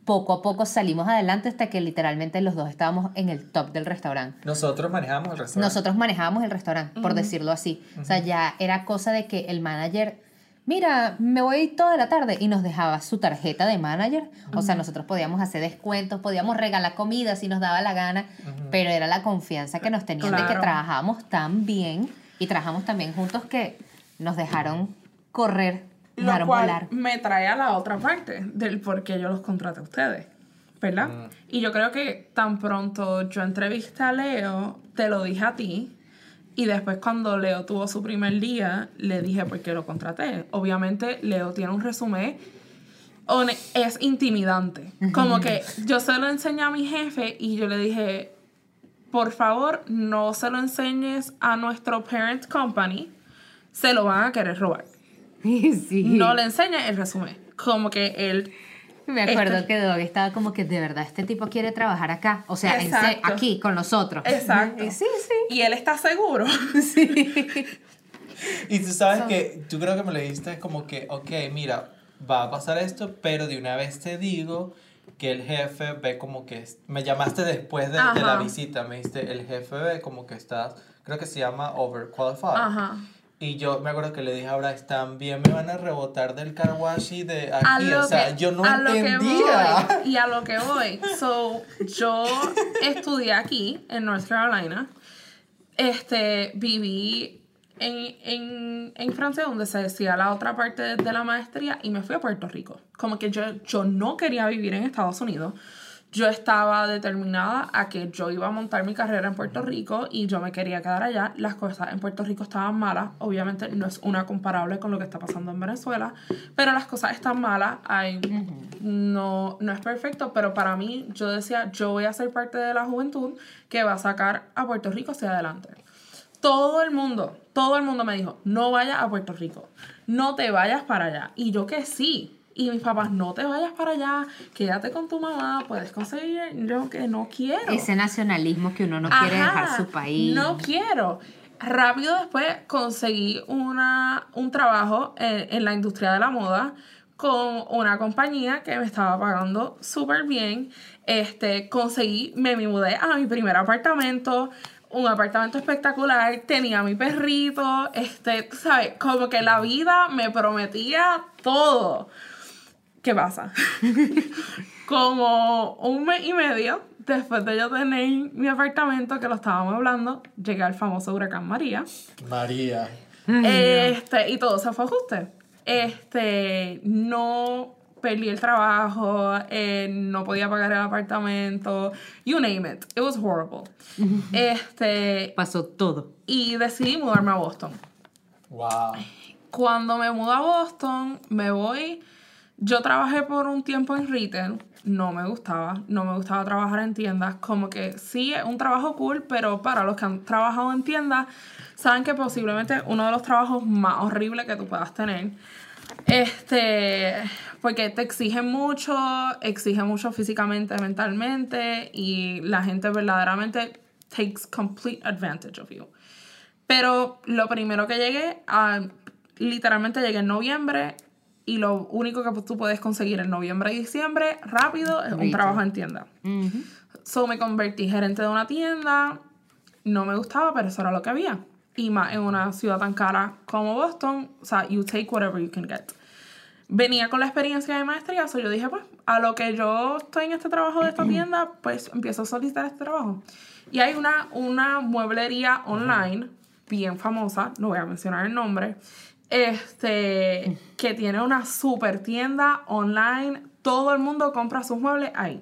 poco a poco salimos adelante hasta que literalmente los dos estábamos en el top del restaurante. Nosotros manejamos el restaurante. Nosotros manejábamos el restaurante, por decirlo así. O sea, ya era cosa de que el manager, mira, me voy toda la tarde y nos dejaba su tarjeta de manager. O sea, nosotros podíamos hacer descuentos, podíamos regalar comida si nos daba la gana, pero era la confianza que nos tenían de que trabajábamos tan bien y trabajamos también juntos que nos dejaron correr, Lo dejaron cual volar. me trae a la otra parte del por qué yo los contraté a ustedes, ¿verdad? Y yo creo que tan pronto yo entrevisté a Leo, te lo dije a ti, y después cuando Leo tuvo su primer día, le dije por qué lo contraté. Obviamente Leo tiene un resumen, es intimidante. Como que yo se lo enseñé a mi jefe y yo le dije, por favor, no se lo enseñes a nuestro parent company, se lo van a querer robar sí. no le enseña el resumen. Como que él. Me acuerdo Este- que Dog estaba como que de verdad este tipo quiere trabajar acá, o sea, en se- aquí con nosotros. Exacto. Y sí, sí. Y él está seguro. Y tú sabes que, tú creo que me lo dijiste como que, ok, mira, va a pasar esto, pero de una vez te digo que el jefe ve como que, me llamaste después de, de la visita, me dijiste, el jefe ve como que estás, creo que se llama overqualified. Ajá. Y yo me acuerdo que le dije ahora, también me van a rebotar del car wash y de A aquí, o sea, que- yo no a lo que entendía. voy, y a lo que voy. So, yo estudié aquí, en North Carolina. Este, viví en, en, en Francia, donde se decía la otra parte de, de la maestría, y me fui a Puerto Rico. Como que yo, yo no quería vivir en Estados Unidos. Yo estaba determinada a que yo iba a montar mi carrera en Puerto Rico y yo me quería quedar allá. Las cosas en Puerto Rico estaban malas. Obviamente no es una comparable con lo que está pasando en Venezuela, pero las cosas están malas. Hay, no, no es perfecto, pero para mí yo decía, yo voy a ser parte de la juventud que va a sacar a Puerto Rico hacia adelante. Todo el mundo, todo el mundo me dijo, no vayas a Puerto Rico, no te vayas para allá. Y yo que sí. Y mis papás, no te vayas para allá, quédate con tu mamá, puedes conseguir. Yo que no quiero. Ese nacionalismo que uno no quiere dejar su país. No quiero. Rápido después conseguí una, un trabajo en, en la industria de la moda con una compañía que me estaba pagando súper bien. Este, conseguí, me mudé a mi primer apartamento, un apartamento espectacular, tenía mi perrito, este, sabes, como que la vida me prometía todo. ¿Qué pasa? Como un mes y medio después de yo tener mi apartamento que lo estábamos hablando, llegué al famoso huracán María. María. Este, y todo se fue a ajuste. Este, no perdí el trabajo, eh, no podía pagar el apartamento, you name it. It was horrible. Este, Pasó todo. y decidí mudarme a Boston. Wow. Cuando me mudo a Boston, me voy. Yo trabajé por un tiempo en retail. No me gustaba. No me gustaba trabajar en tiendas. Como que sí, es un trabajo cool, pero para los que han trabajado en tiendas, saben que posiblemente uno de los trabajos más horribles que tú puedas tener. Este, porque te exigen mucho, exigen mucho físicamente, mentalmente, y la gente verdaderamente takes complete advantage of you. Pero lo primero que llegué, a, literalmente llegué en noviembre y lo único que tú puedes conseguir en noviembre y diciembre rápido es un trabajo en tienda. So me convertí gerente de una tienda, no me gustaba, pero eso era lo que había. Y más en una ciudad tan cara como Boston, o sea, you take whatever you can get. Venía con la experiencia de maestría, so yo dije, pues, a lo que yo estoy en este trabajo de esta tienda, pues empiezo a solicitar este trabajo. Y hay una, una mueblería online bien famosa, no voy a mencionar el nombre, este, que tiene una super tienda online, todo el mundo compra sus muebles ahí.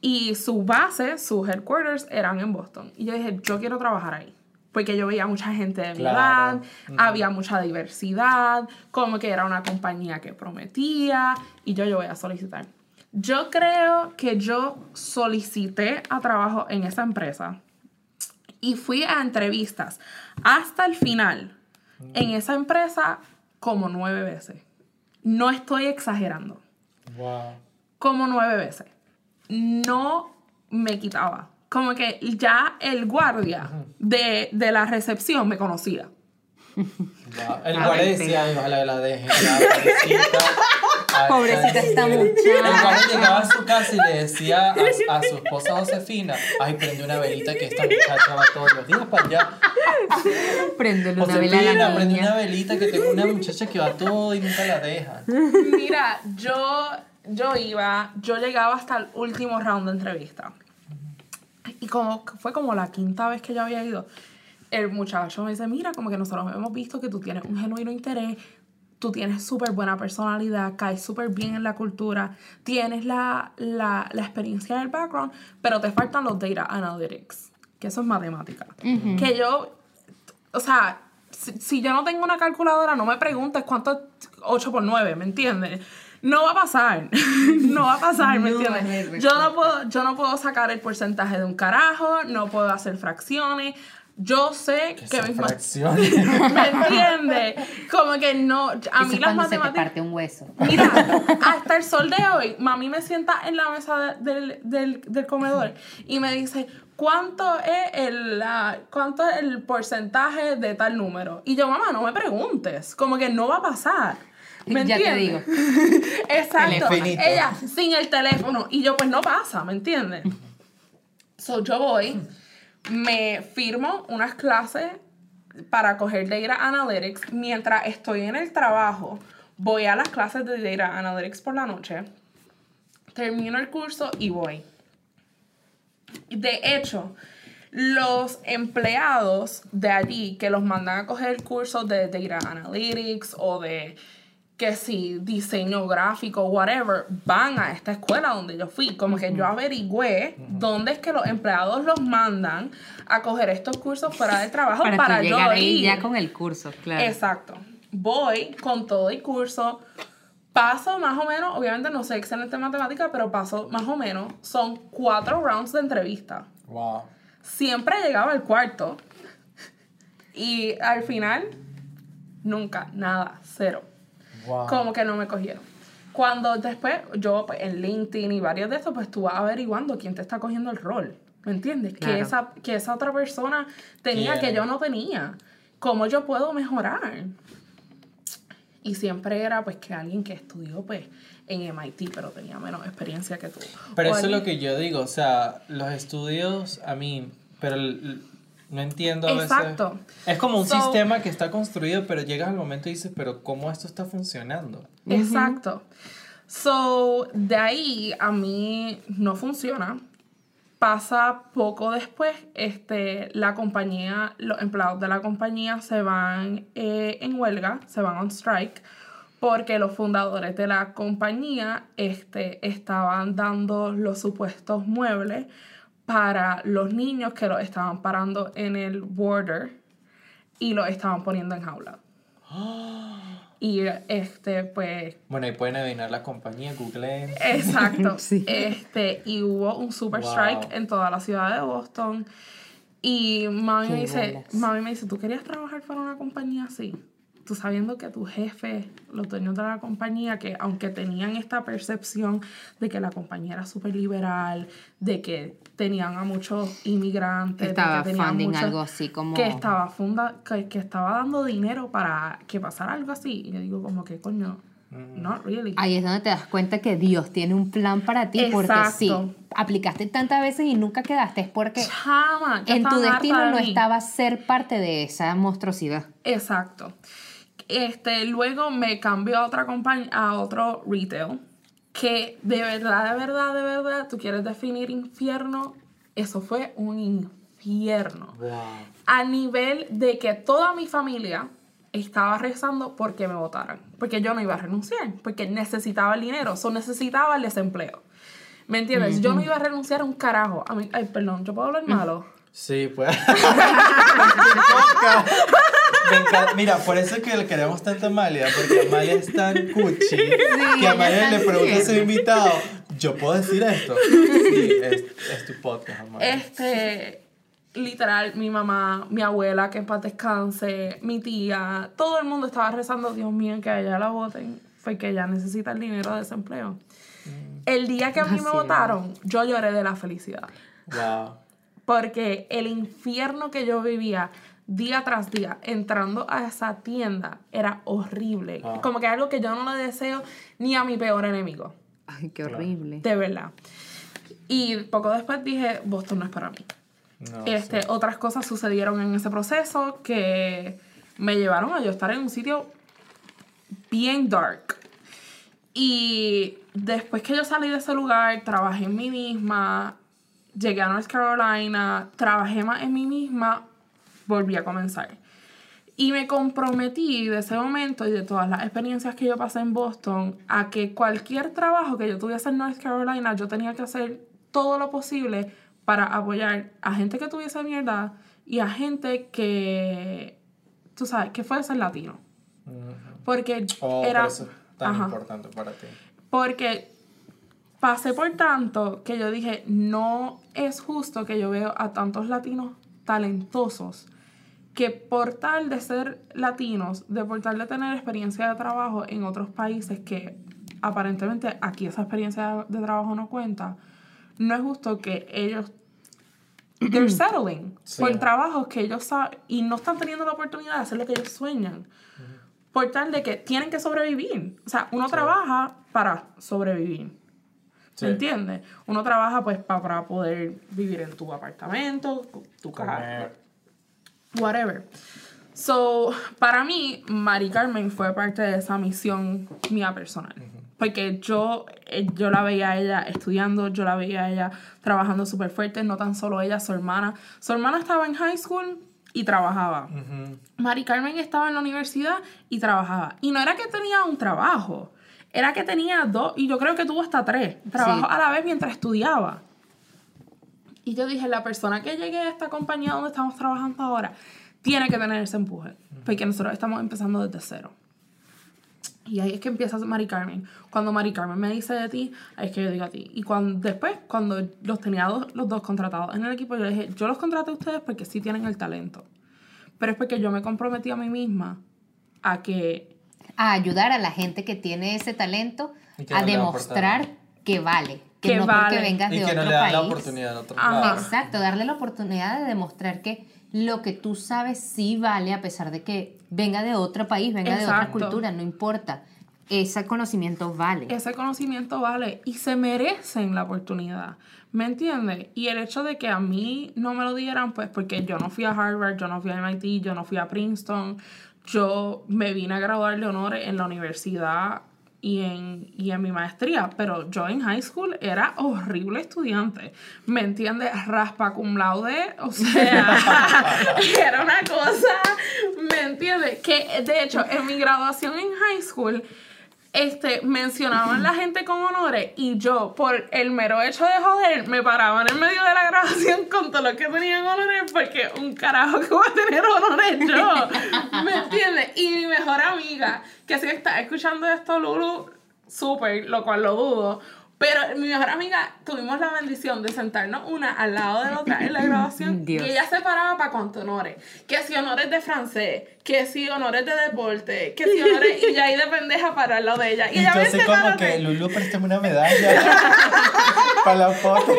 Y su base, sus headquarters eran en Boston. Y yo dije, yo quiero trabajar ahí. Porque yo veía mucha gente de mi Claro. edad, había mucha diversidad, como que era una compañía que prometía, y yo, yo voy a solicitar. Yo creo que yo solicité a trabajo en esa empresa y fui a entrevistas hasta el final en esa empresa como nueve veces. No estoy exagerando Wow. como nueve veces. No me quitaba. Como que ya el guardia de, de la recepción me conocía. Wow. El A guardia decía, "Ay, ojalá la dejen. ya, pobrecita. Ay, Pobrecita esta El guardia muchacha. llegaba a su casa y le decía a, a su esposa Josefina, ay, prende una velita que esta muchacha va todos los días para allá. Prendele una vela a la Josefina, prende niña. una velita que tengo una muchacha que va todo y nunca la deja. Mira, yo, yo iba, yo llegaba hasta el último round de entrevista. Y como fue como la quinta vez que yo había ido, el muchacho me dice, mira, como que nosotros hemos visto que tú tienes un genuino interés, tú tienes súper buena personalidad, caes súper bien en la cultura, tienes la, la, la experiencia del background, pero te faltan los data analytics, que eso es matemática. Que yo, o sea, si, si yo no tengo una calculadora, no me preguntes cuánto es 8 por 9, ¿me entiendes? No va a pasar, no va a pasar, ¿me entiendes? Yo no, puedo, yo no puedo sacar el porcentaje de un carajo, no puedo hacer fracciones. Yo sé que mis fracción. ¿Me entiendes? Como que no. A mí las cuando se te matemáticas. parte un hueso. Mira, hasta el sol de hoy, mami me sienta en la mesa de- del, del, del comedor y me dice, ¿cuánto es, el, la- ¿cuánto es el porcentaje de tal número? Y yo, mamá, no me preguntes, como que no va a pasar. ¿Me Ya te entiendes? digo. Exacto. Infinito. Ella sin el teléfono y yo, pues no pasa, ¿me entiendes? So yo voy, me firmo unas clases para coger Data Analytics. Mientras estoy en el trabajo, voy a las clases de Data Analytics por la noche, termino el curso y voy. De hecho, los empleados de allí que los mandan a coger cursos de Data Analytics o de que si diseño gráfico, whatever, van a esta escuela donde yo fui. Como que yo averigüé dónde es que los empleados los mandan a coger estos cursos fuera de trabajo para, Para, yo llegar ahí ir. ya con el curso, claro. Exacto. Voy con todo el curso. Paso más o menos, obviamente no sé excelente matemática, pero paso más o menos. Son cuatro rounds de entrevista. Wow. Siempre llegaba al cuarto. Y al final, nunca, nada, cero. Wow. Como que no me cogieron. Cuando después, yo pues, en LinkedIn y varios de estos, pues tú vas averiguando quién te está cogiendo el rol. ¿Me entiendes? Que, Claro. esa, que esa otra persona tenía que yo no tenía. ¿Cómo yo puedo mejorar? Y siempre era pues que alguien que estudió pues en MIT, pero tenía menos experiencia que tú. Pero O eso es lo que yo digo, o sea, los estudios, a mí, pero no entiendo a veces. Exacto. Es como un So- sistema que está construido, pero llegas al momento y dices, pero ¿cómo esto está funcionando? Exacto. So, de ahí a mí no funciona. Pasa poco después, este, la compañía, los empleados de la compañía se van eh, en huelga, se van on strike, porque los fundadores de la compañía este, estaban dando los supuestos muebles para los niños que los estaban parando en el border y los estaban poniendo en jaula. Y este, pues, Bueno, ahí pueden adivinar la compañía, googleen. exacto. Sí. Este, y hubo un super Wow. strike en toda la ciudad de Boston. Y mami Qué me dice, bolas. mami me dice, ¿tú querías trabajar para una compañía así? Tú sabiendo que tu jefe, los dueños de la compañía, que aunque tenían esta percepción de que la compañía era súper liberal, de que tenían a muchos inmigrantes, de Estaba que funding muchos- algo así como... que estaba funda que, que estaba dando dinero para que pasara algo así. Y yo digo como que coño, not really. Ahí es donde te das cuenta que Dios tiene un plan para ti, porque sí, Exacto. aplicaste tantas veces y nunca quedaste, es porque Chama, en tu destino de no mí. estaba ser parte de esa monstruosidad. Exacto. Este, luego me cambió a otra compañía, a otro retail, que de verdad, de verdad, de verdad, tú quieres definir infierno, eso fue un infierno. Wow. A nivel de que toda mi familia estaba rezando porque me votaran, porque yo no iba a renunciar, porque necesitaba el dinero, o necesitaba el desempleo. ¿Me entiendes? Yo no iba a renunciar a un carajo. A mí, ay, perdón, ¿yo puedo hablar malo? Sí, pues. Encanta. Mira, por eso es que le queremos tanto a Amalia, porque Amalia es tan cuchi que ella Amalia le pregunta a su invitado, ¿yo puedo decir esto? Sí, es, es tu podcast, Amalia. Este, literal, mi mamá, mi abuela, que en paz descanse, mi tía, todo el mundo estaba rezando, Dios mío, que a ella la voten, porque ella necesita el dinero de desempleo. El día que a mí Así me votaron, yo lloré de la felicidad. Wow. Porque el infierno que yo vivía día tras día entrando a esa tienda era horrible. Ah. Como que algo que yo no le deseo ni a mi peor enemigo. Ay, qué horrible. De verdad. Y poco después dije, Boston no es para mí. No, este, sí. Otras cosas sucedieron en ese proceso que me llevaron a yo estar en un sitio bien dark. Y después que yo salí de ese lugar, trabajé en mí misma, llegué a North Carolina, trabajé más en mí misma, volví a comenzar. Y me comprometí de ese momento y de todas las experiencias que yo pasé en Boston a que cualquier trabajo que yo tuviese en North Carolina, yo tenía que hacer todo lo posible para apoyar a gente que tuviese mierda y a gente que, tú sabes, que fuese latino. Porque Oh, era... por eso es tan Ajá. importante para ti. Porque pasé por tanto que yo dije, no es justo que yo veo a tantos latinos talentosos que por tal de ser latinos, de por tal de tener experiencia de trabajo en otros países que aparentemente aquí esa experiencia de trabajo no cuenta, no es justo que ellos they're settling Sí. por trabajos que ellos saben y no están teniendo la oportunidad de hacer lo que ellos sueñan por tal de que tienen que sobrevivir. O sea, uno trabaja para sobrevivir. Sí. ¿Me entiendes? Uno trabaja pues pa- para poder vivir en tu apartamento, tu casa. Whatever. So, para mí, Mari Carmen fue parte de esa misión mía personal. Porque yo, eh, yo la veía a ella estudiando, yo la veía a ella trabajando súper fuerte, no tan solo ella, su hermana. Su hermana estaba en high school y trabajaba. Ujú. Mari Carmen estaba en la universidad y trabajaba. Y no era que tenía un trabajo, era que tenía dos, y yo creo que tuvo hasta tres trabajos Sí. a la vez mientras estudiaba. Y yo dije, la persona que llegue a esta compañía donde estamos trabajando ahora tiene que tener ese empuje, porque nosotros estamos empezando desde cero. Y ahí es que empieza Mari Carmen. Cuando Mari Carmen me dice de ti, ahí es que yo digo a ti. Y cuando, después, cuando los tenía dos- los dos contratados en el equipo, yo dije, yo los contraté a ustedes porque sí tienen el talento. Pero es porque yo me comprometí a mí misma a que A ayudar a la gente que tiene ese talento a demostrar que vale. Que, Que no vale. porque vengas Y de que no otro le dan la país. oportunidad en otros Ajá. lados. Exacto, darle la oportunidad de demostrar que lo que tú sabes sí vale a pesar de que venga de otro país, venga de otra cultura, no importa. Ese conocimiento vale. ese conocimiento vale y se merecen la oportunidad. ¿Me entiendes? Y el hecho de que a mí no me lo dieran, pues porque yo no fui a Harvard, yo no fui a MIT, yo no fui a Princeton, yo me vine a graduar de honores en la universidad y en, y en mi maestría, pero yo en high school era horrible estudiante. ¿Me entiendes? Raspa cum laude, o sea, era una cosa, ¿me entiendes? Que de hecho en mi graduación en high school este, mencionaban la gente con honores y yo, por el mero hecho de joder, me paraba en medio de la grabación con todo lo que tenían honores porque un carajo que va a tener honores yo. ¿Me entiendes? Y mi mejor amiga, que si está escuchando esto, Lulu, súper, lo cual lo dudo. Pero mi mejor amiga, tuvimos la bendición de sentarnos una al lado de la otra en la grabación Dios. y ella se paraba para contar honores. Que si honores de francés, que si honores de deporte, que si honores... y ahí de pendeja para al lado de ella. Y, Y ella yo me sé como que, Lulu, préstame una medalla para la foto.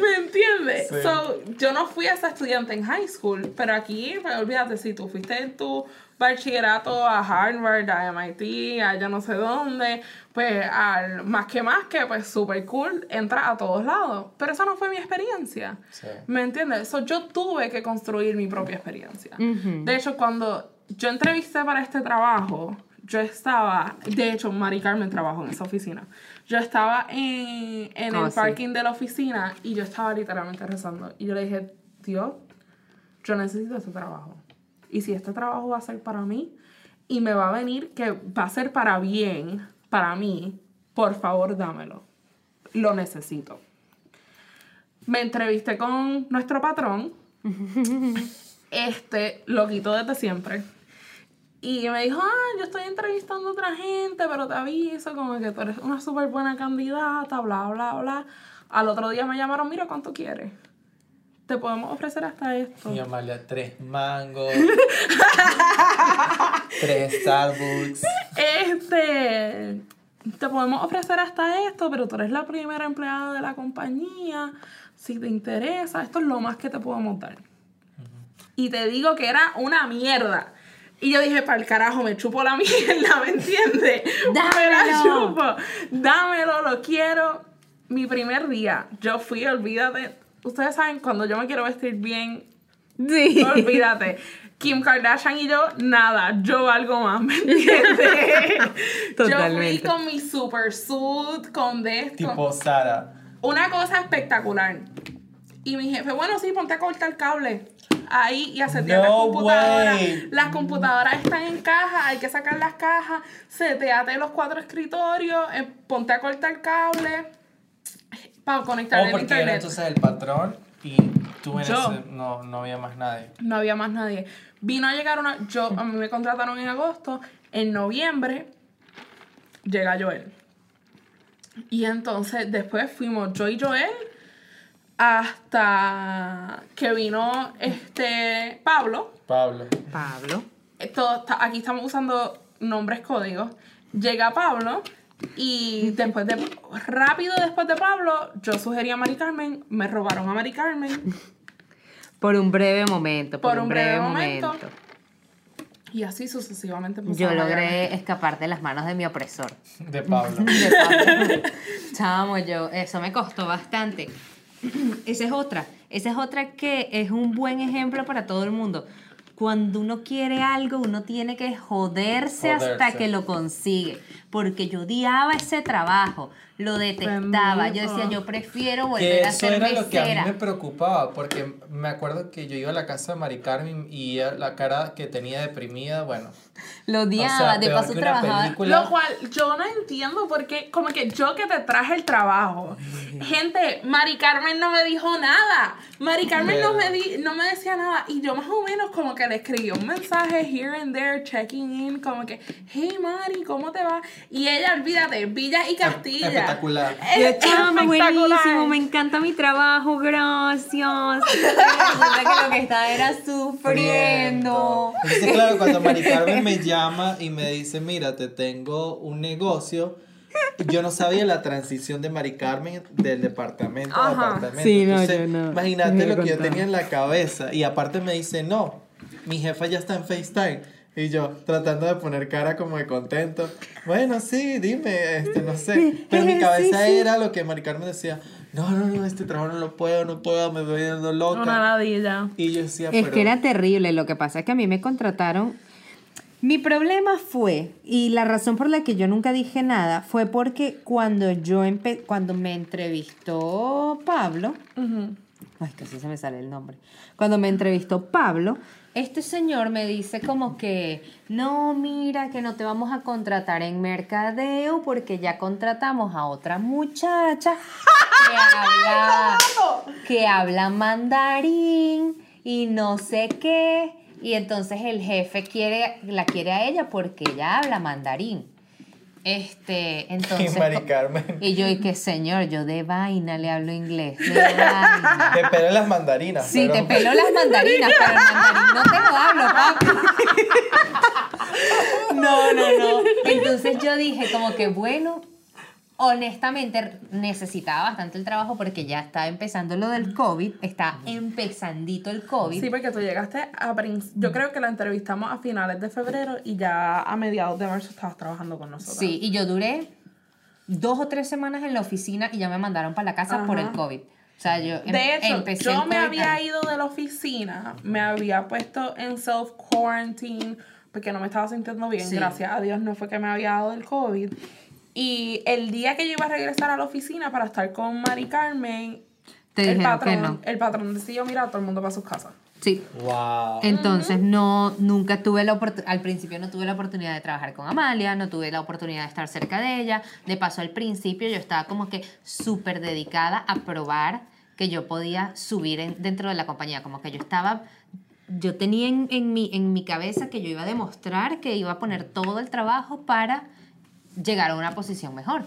¿Me entiendes? Sí. So, yo no fui esa estudiante en high school, pero aquí, pues, olvídate, si tú fuiste en tu bachillerato a Harvard, a MIT, a yo no sé dónde, pues al más que más que, pues super cool, entra a todos lados. Pero esa no fue mi experiencia. Sí. ¿Me entiendes? So, yo tuve que construir mi propia experiencia. De hecho, cuando yo entrevisté para este trabajo, yo estaba, de hecho, Mari Carmen trabajó en esa oficina. Yo estaba en, en Oh, el sí. parking de la oficina y yo estaba literalmente rezando. Y yo le dije, Dios, yo necesito este trabajo. Y si este trabajo va a ser para mí y me va a venir que va a ser para bien, para mí, por favor dámelo. Lo necesito. Me entrevisté con nuestro patrón, este, loquito desde siempre. Y me dijo, ah, yo estoy entrevistando a otra gente, pero te aviso, como que tú eres una súper buena candidata, bla, bla, bla. Al otro día me llamaron, mira, ¿cuánto quieres? Te podemos ofrecer hasta esto. Y Amalia, tres mangos. tres Starbucks. Este, te podemos ofrecer hasta esto, pero tú eres la primera empleada de la compañía. Si te interesa, esto es lo más que te podemos dar. Y te digo que era una mierda. Y yo dije, para el carajo, me chupo la mierda, ¿me entiendes? Me la Dámelo. chupo. Dámelo, lo quiero. Mi primer día, yo fui, olvídate. Ustedes saben, cuando yo me quiero vestir bien, Sí. Olvídate. Kim Kardashian y yo, nada, yo algo más, ¿me entiendes? Totalmente. Yo fui con mi super suit, con de esto. Tipo Sara. Una cosa espectacular. Y mi jefe, bueno, sí, ponte a cortar cable. Ahí y a setear las No computadoras. way. Las computadoras están en caja, hay que sacar las cajas, seteate los cuatro escritorios, eh, ponte a cortar cable para conectar el Oh, era internet. entonces el patrón y tú Yo. no, no había más nadie. No había más nadie. Vino a llegar una. Yo, a mí me contrataron en agosto. En noviembre llega Joel. Y entonces después fuimos yo y Joel hasta que vino este Pablo. Pablo. Pablo. Esto está- aquí estamos usando nombres códigos. Llega Pablo y después de rápido después de Pablo, yo sugerí a Mari Carmen, me robaron a Mari Carmen Por un breve momento, por, un breve, momento. momento. y así sucesivamente. Yo logré escapar de las manos de mi opresor. De Pablo. De Pablo. Chamo, yo, eso me costó bastante. Esa es otra. Esa es otra que es un buen ejemplo para todo el mundo. Cuando uno quiere algo, uno tiene que joderse, hasta que lo consigue. Porque yo odiaba ese trabajo, lo detestaba. Yo decía, yo prefiero Que volver a eso ser era lo que a mí mesera. me preocupaba, porque me acuerdo que yo iba a la casa de Mari Carmen y ella- la cara que tenía deprimida, bueno. Lo o odiaba, sea, de paso trabajaba. película. Lo cual yo no entiendo porque como que yo que te traje el trabajo. Gente, Mari Carmen no me dijo nada. Mari Carmen no me, di, no me decía nada. Y yo más o menos como que le escribí un mensaje here and there, checking in, como que, hey Mari, ¿cómo te va? Y ella, olvídate, Villa y Castilla. Espectacular. Chama, buenísimo, me encanta mi trabajo, gracias. Resulta que lo que estaba era sufriendo. Entonces, claro, cuando Mari Carmen me llama y me dice, mira, te tengo un negocio, yo no sabía la transición de Mari Carmen del departamento a Ajá. apartamento. Sí, no, Entonces, yo no. imagínate lo que yo tenía en la cabeza. Y aparte me dice, no, mi jefa ya está en FaceTime. Y yo tratando de poner cara como de contento. Bueno, sí, dime, este, no sé. Pero mi cabeza sí. era lo que Mari Carmen decía, no, no, no, este trabajo no lo puedo, no puedo, me voy dando loca. Una ladilla. Y yo decía, Es pero... que era terrible, lo que pasa es que a mí me contrataron. Mi problema fue, y la razón por la que yo nunca dije nada, fue porque cuando yo empe cuando me entrevistó Pablo, Ujú. ay, casi se me sale el nombre. Cuando me entrevistó Pablo, este señor me dice como que, no, mira, que no te vamos a contratar en mercadeo porque ya contratamos a otra muchacha que habla, que habla mandarín y no sé qué. Y entonces el jefe quiere, la quiere a ella porque ella habla mandarín. Este, entonces. Y Mari Carmen. Y yo, y que señor, yo de vaina le hablo inglés. De vaina. Te pelo las mandarinas. Sí, pero- te peló las mandarinas, pero el mandarín no te lo hablo, papi. No, no, no. Entonces yo dije como que bueno, honestamente necesitaba bastante el trabajo porque ya estaba empezando lo del COVID, está empezandito el COVID. Sí, porque tú llegaste a... Yo creo que la entrevistamos a finales de febrero y ya a mediados de marzo estabas trabajando con nosotros. Sí, y yo duré dos o tres semanas en la oficina y ya me mandaron para la casa por el Ajá. COVID. O sea, yo em- De hecho, empecé yo me había ido de la oficina, me había puesto en self-quarantine porque no me estaba sintiendo bien. Sí. Gracias a Dios no fue que me había dado el COVID. Y el día que yo iba a regresar a la oficina para estar con Mari Carmen, Te el, dijeron que patrón, no. el patrón decidió, mira, todo el mundo para sus casas. Sí. Wow. Entonces no, nunca tuve la oportunidad, al principio no tuve la oportunidad de trabajar con Amalia, no tuve la oportunidad de estar cerca de ella. De paso al principio yo estaba como que súper dedicada a probar que yo podía subir en- dentro de la compañía, como que yo estaba, yo tenía en, en mi, en mi cabeza que yo iba a demostrar que iba a poner todo el trabajo para llegar a una posición mejor.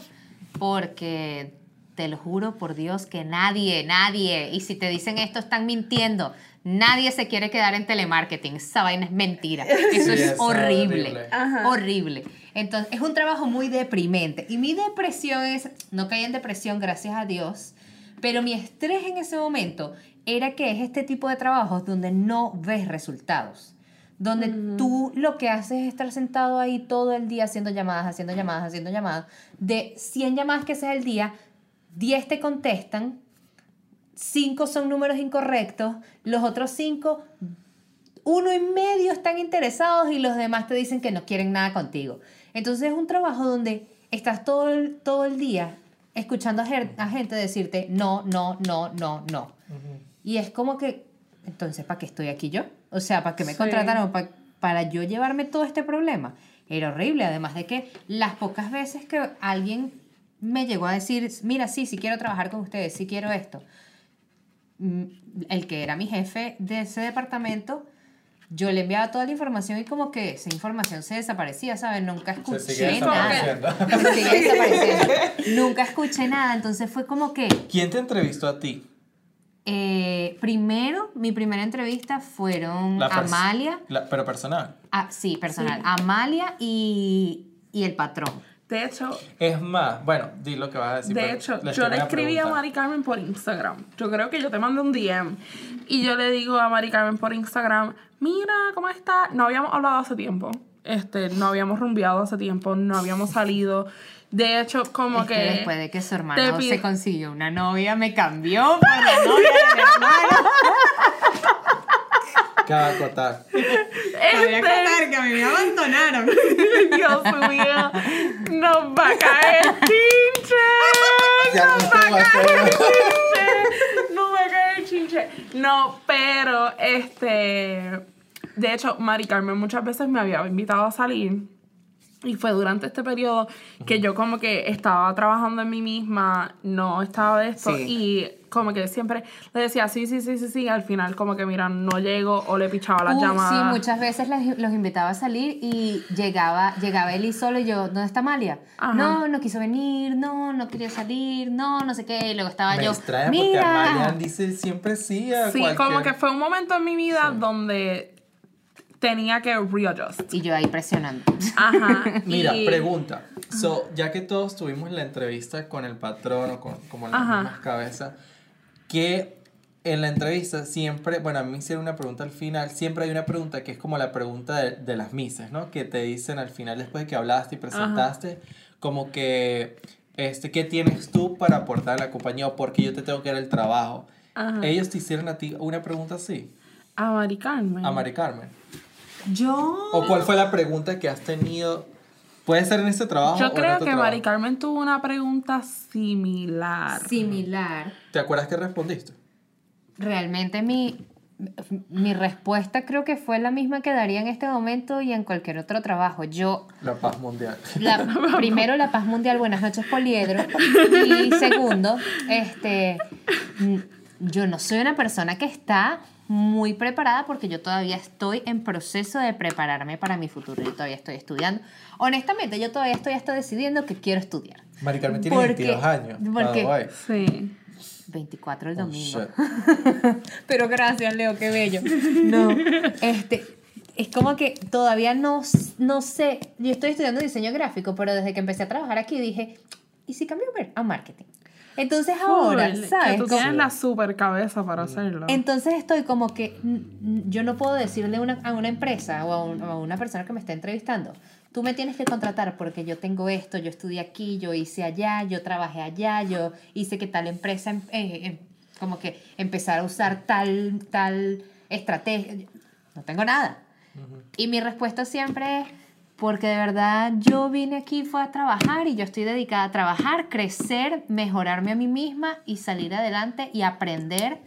Porque te lo juro por Dios que nadie, nadie, y si te dicen esto están mintiendo, nadie se quiere quedar en telemarketing, esa vaina es mentira, eso Sí, es horrible, horrible. Horrible. Entonces es un trabajo muy deprimente. Y mi depresión es, no caí en depresión gracias a Dios, pero mi estrés en ese momento era que es este tipo de trabajos donde no ves resultados donde tú lo que haces es estar sentado ahí todo el día haciendo llamadas, haciendo llamadas, haciendo llamadas. De 100 llamadas que haces al día, 10 te contestan, 5 son números incorrectos, los otros 5, uno y medio están interesados y los demás te dicen que no quieren nada contigo. Entonces es un trabajo donde estás todo el, todo el día escuchando a, gente decirte no, no, no, no, no. Y es como que, entonces, ¿para qué estoy aquí yo? O sea, ¿para qué me Sí. contrataron? ¿Pa- para yo llevarme todo este problema. Era horrible, además de que las pocas veces que alguien me llegó a decir, mira, sí, sí quiero trabajar con ustedes, sí quiero esto. Mm, El que era mi jefe de ese departamento, yo le enviaba toda la información y como que esa información se desaparecía, ¿sabes? Nunca Se sigue escuché nada. desapareciendo. Se sigue desapareciendo. Nunca escuché nada, entonces fue como que... ¿Quién te entrevistó a ti? Eh, primero, mi primera entrevista fueron La Amalia, la- pero personal. ah, sí, personal, Amalia y, y el patrón. De hecho, Es más, bueno, di lo que vas a decir. de pero hecho, yo le escribí a. Mari Carmen por Instagram. Yo creo que yo te mandé un DM. Y yo le digo a Mari Carmen por Instagram, mira, ¿cómo está? No habíamos hablado hace tiempo. Este, no habíamos rumbeado hace tiempo, no habíamos salido. De hecho, como Es que, que... después de que su hermano pide- se consiguió una novia, me cambió por la novia de mi hermano. Acotar. Te voy a Este- contar que a mí me abandonaron. Dios mío, nos va a caer chinche. Ya Nos va a va caer chinche. Nos va a caer chinche. No, pero este. De hecho, Mari Carmen muchas veces me había invitado a salir. Y fue durante este periodo que yo como que estaba trabajando en mí misma, no estaba de esto. Sí. Y como que siempre le decía, sí, sí, sí, sí, sí. Al final como que, mira, no llego o le pichaba las Uh, llamadas. Sí, muchas veces las- los invitaba a salir y llegaba, llegaba él y solo y yo, ¿dónde está Amalia? Ajá. No, no quiso venir, no, no quería salir, no, no sé qué. Y luego estaba Me yo, extraña porque mira. Marian dice siempre sí a Sí, cualquier... como que fue un momento en mi vida donde tenía que readjust. Y yo ahí presionando. Ajá. Mira, y- pregunta. So, ya que todos tuvimos la entrevista con el patrón o con como las Ajá. mismas cabezas, que en la entrevista siempre, bueno, a mí me hicieron una pregunta al final, siempre hay una pregunta que es como la pregunta de, de las misas, ¿no? Que te dicen al final, después de que hablaste y presentaste, como que, este, ¿qué tienes tú para aportar a la compañía o porque yo te tengo que dar el trabajo? Ajá. Ellos te hicieron a ti una pregunta así, A Mari Carmen. a Mari Carmen. Yo. ¿O cuál fue la pregunta que has tenido? Puede ser en este trabajo o Yo en creo otro que trabajo. Mari Carmen tuvo una pregunta similar. Similar. ¿Te acuerdas que respondiste? realmente mi, mi respuesta creo que fue la misma que daría en este momento y en cualquier otro trabajo. Yo, La paz mundial. la- primero, la paz mundial, buenas noches, Poliedro. Y segundo, este, mm, yo no soy una persona que está muy preparada porque yo todavía estoy en proceso de prepararme para mi futuro. Yo todavía estoy estudiando. Honestamente, yo todavía estoy hasta decidiendo que quiero estudiar. Mari Carmen tiene Porque- 22 años. porque-. Sí. 24 el Oh, domingo. shit. Pero gracias, Leo, qué bello. No, este, es como que todavía no, no sé, yo estoy estudiando diseño gráfico, pero desde que empecé a trabajar aquí dije, ¿y si cambio a marketing? Entonces ahora, Full, ¿sabes? Que tú tienes la super cabeza para hacerlo. entonces estoy como que mm, yo no puedo decirle una- a una empresa o a, un- a una persona que me está entrevistando, tú me tienes que contratar porque yo tengo esto, yo estudié aquí, yo hice allá, yo trabajé allá, yo hice que tal empresa, em- eh, em- como que empezar a usar tal, tal estrategia. No tengo nada. Y mi respuesta siempre es, porque de verdad yo vine aquí fue a trabajar y yo estoy dedicada a trabajar, crecer, mejorarme a mí misma y salir adelante y aprender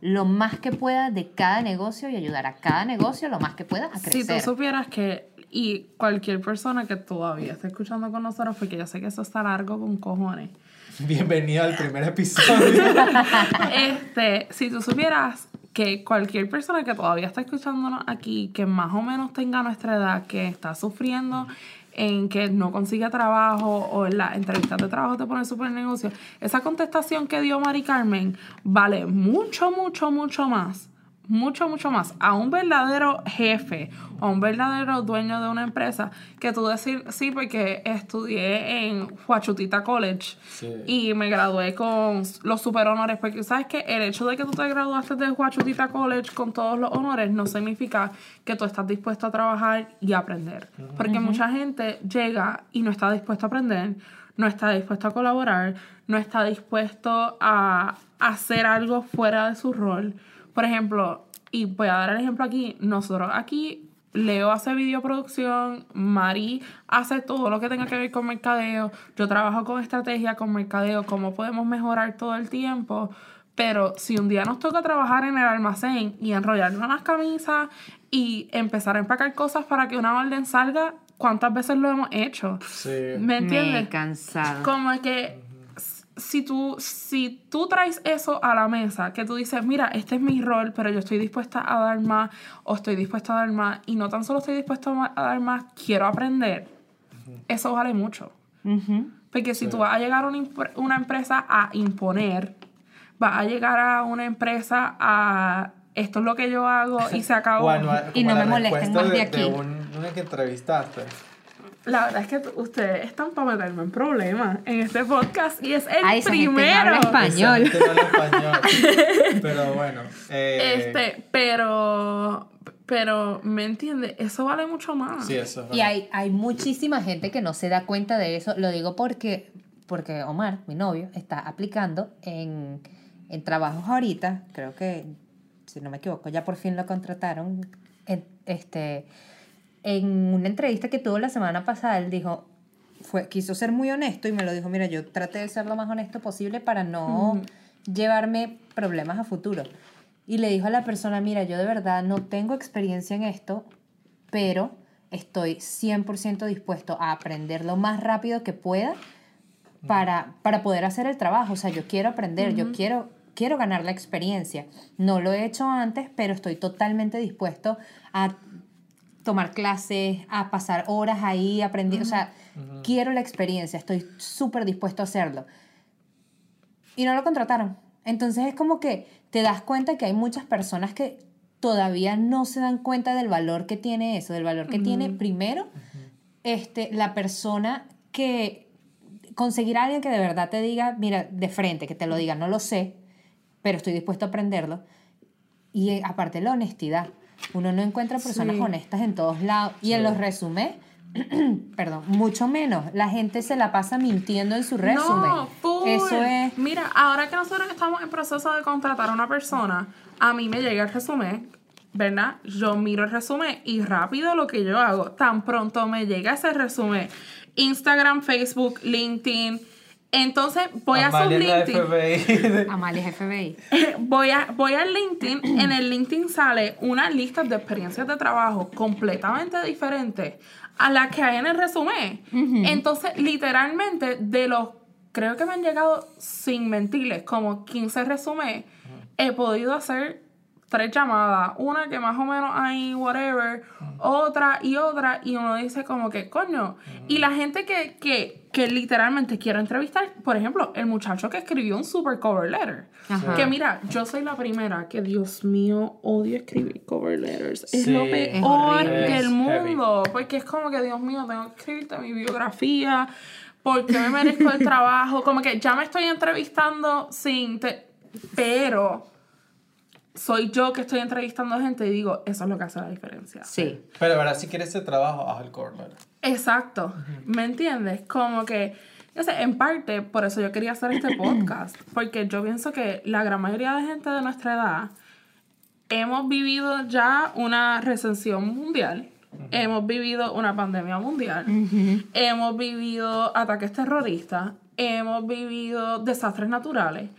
lo más que pueda de cada negocio y ayudar a cada negocio lo más que pueda a Si crecer. tú supieras que, y cualquier persona que todavía esté escuchando con nosotros, porque yo sé que eso está largo con cojones. Bienvenido al primer episodio. este, si tú supieras que cualquier persona que todavía está escuchándonos aquí, que más o menos tenga nuestra edad, que está sufriendo en que no consigue trabajo o en las entrevistas de trabajo te pone super negocio, esa contestación que dio Mari Carmen vale mucho, mucho, mucho más. Mucho, mucho más a un verdadero jefe o a un verdadero dueño de una empresa que tú decir, sí, porque estudié en Huachutita College Sí. y me gradué con los super honores, porque sabes que el hecho de que tú te graduaste de Huachutita College con todos los honores no significa que tú estás dispuesto a trabajar y a aprender. Porque mucha gente llega y no está dispuesto a aprender, no está dispuesto a colaborar, no está dispuesto a hacer algo fuera de su rol. Por ejemplo, y voy a dar el ejemplo aquí, nosotros aquí Leo hace videoproducción, Mari hace todo lo que tenga que ver con mercadeo, yo trabajo con estrategia, con mercadeo, cómo podemos mejorar todo el tiempo, pero si un día nos toca trabajar en el almacén y enrollarnos las camisas y empezar a empacar cosas para que una orden salga, ¿cuántas veces lo hemos hecho? Sí. ¿Me Me he entiendes? cansado. Como que si tú, si tú traes eso a la mesa, que tú dices, mira, este es mi rol, pero yo estoy dispuesta a dar más, o estoy dispuesta a dar más, y no tan solo estoy dispuesta a dar más, quiero aprender, eso vale mucho. Porque si tú vas a llegar a una, empresa a imponer, vas a llegar a una empresa a esto es lo que yo hago y se acabó. Bueno, Y no me molesten más de de, aquí. de un, una que entrevistaste. La verdad es que ustedes están para meterme en problemas en este podcast y es el Ay, esa gente no primero. habla español. Esa gente no habla español. Pero bueno. eh, Este, pero, pero, ¿me entiendes? Eso vale mucho más. Sí, eso es Y hay, hay muchísima gente que no se da cuenta de eso. Lo digo porque, porque Omar, mi novio, está aplicando en, en trabajos ahorita. Creo que, si no me equivoco, ya por fin lo contrataron. En, este, en una entrevista que tuvo la semana pasada, él dijo, fue, quiso ser muy honesto y me lo dijo, mira, yo traté de ser lo más honesto posible para no llevarme problemas a futuro. Y le dijo a la persona, mira, yo de verdad no tengo experiencia en esto, pero estoy 100% dispuesto a aprender lo más rápido que pueda para, para poder hacer el trabajo. O sea, yo quiero aprender, yo quiero, quiero ganar la experiencia. No lo he hecho antes, pero estoy totalmente dispuesto a tomar clases, a pasar horas ahí aprendiendo. O sea, quiero la experiencia, estoy súper dispuesto a hacerlo. Y no lo contrataron. Entonces es como que te das cuenta que hay muchas personas que todavía no se dan cuenta del valor que tiene eso, del valor que tiene primero este, la persona que conseguir a alguien que de verdad te diga, mira, de frente, que te lo diga, no lo sé, pero estoy dispuesto a aprenderlo. Y eh, aparte la honestidad. Uno no encuentra personas Sí. honestas en todos lados. Y en los resúmenes, perdón, mucho menos. La gente se la pasa mintiendo en su resumen. No, full. Eso es. Mira, ahora que nosotros estamos en proceso de contratar a una persona, a mí me llega el resumen, ¿verdad? Yo miro el resumen y rápido lo que yo hago, tan pronto me llega ese resumen, Instagram, Facebook, LinkedIn, Entonces voy a su Amalia es la LinkedIn. FBI. Amalia es FBI. Voy a, voy al LinkedIn. En el LinkedIn sale una lista de experiencias de trabajo completamente diferentes a la que hay en el resumen. Entonces, literalmente, de los, creo que me han llegado, sin mentirles, como 15 resúmenes, he podido hacer tres llamadas. Una que más o menos hay, whatever, otra y otra, y uno dice como que, coño. Y la gente que, que, que literalmente quiero entrevistar, por ejemplo, el muchacho que escribió un super cover letter. Ajá. Que mira, yo soy la primera que, Dios mío, odio escribir cover letters. Es Sí, lo peor del mundo. Porque es como que, Dios mío, tengo que escribirte mi biografía. Porque me merezco el trabajo. Como que ya me estoy entrevistando sin... te- Pero soy yo que estoy entrevistando gente y digo, eso es lo que hace la diferencia. Sí. Pero ahora, si quieres ese trabajo, haz el cover letter. Exacto, ¿me entiendes? Como que, no sé, en parte, por eso yo quería hacer este podcast, porque yo pienso que la gran mayoría de gente de nuestra edad hemos vivido ya una recesión mundial, hemos vivido una pandemia mundial, hemos vivido ataques terroristas, hemos vivido desastres naturales.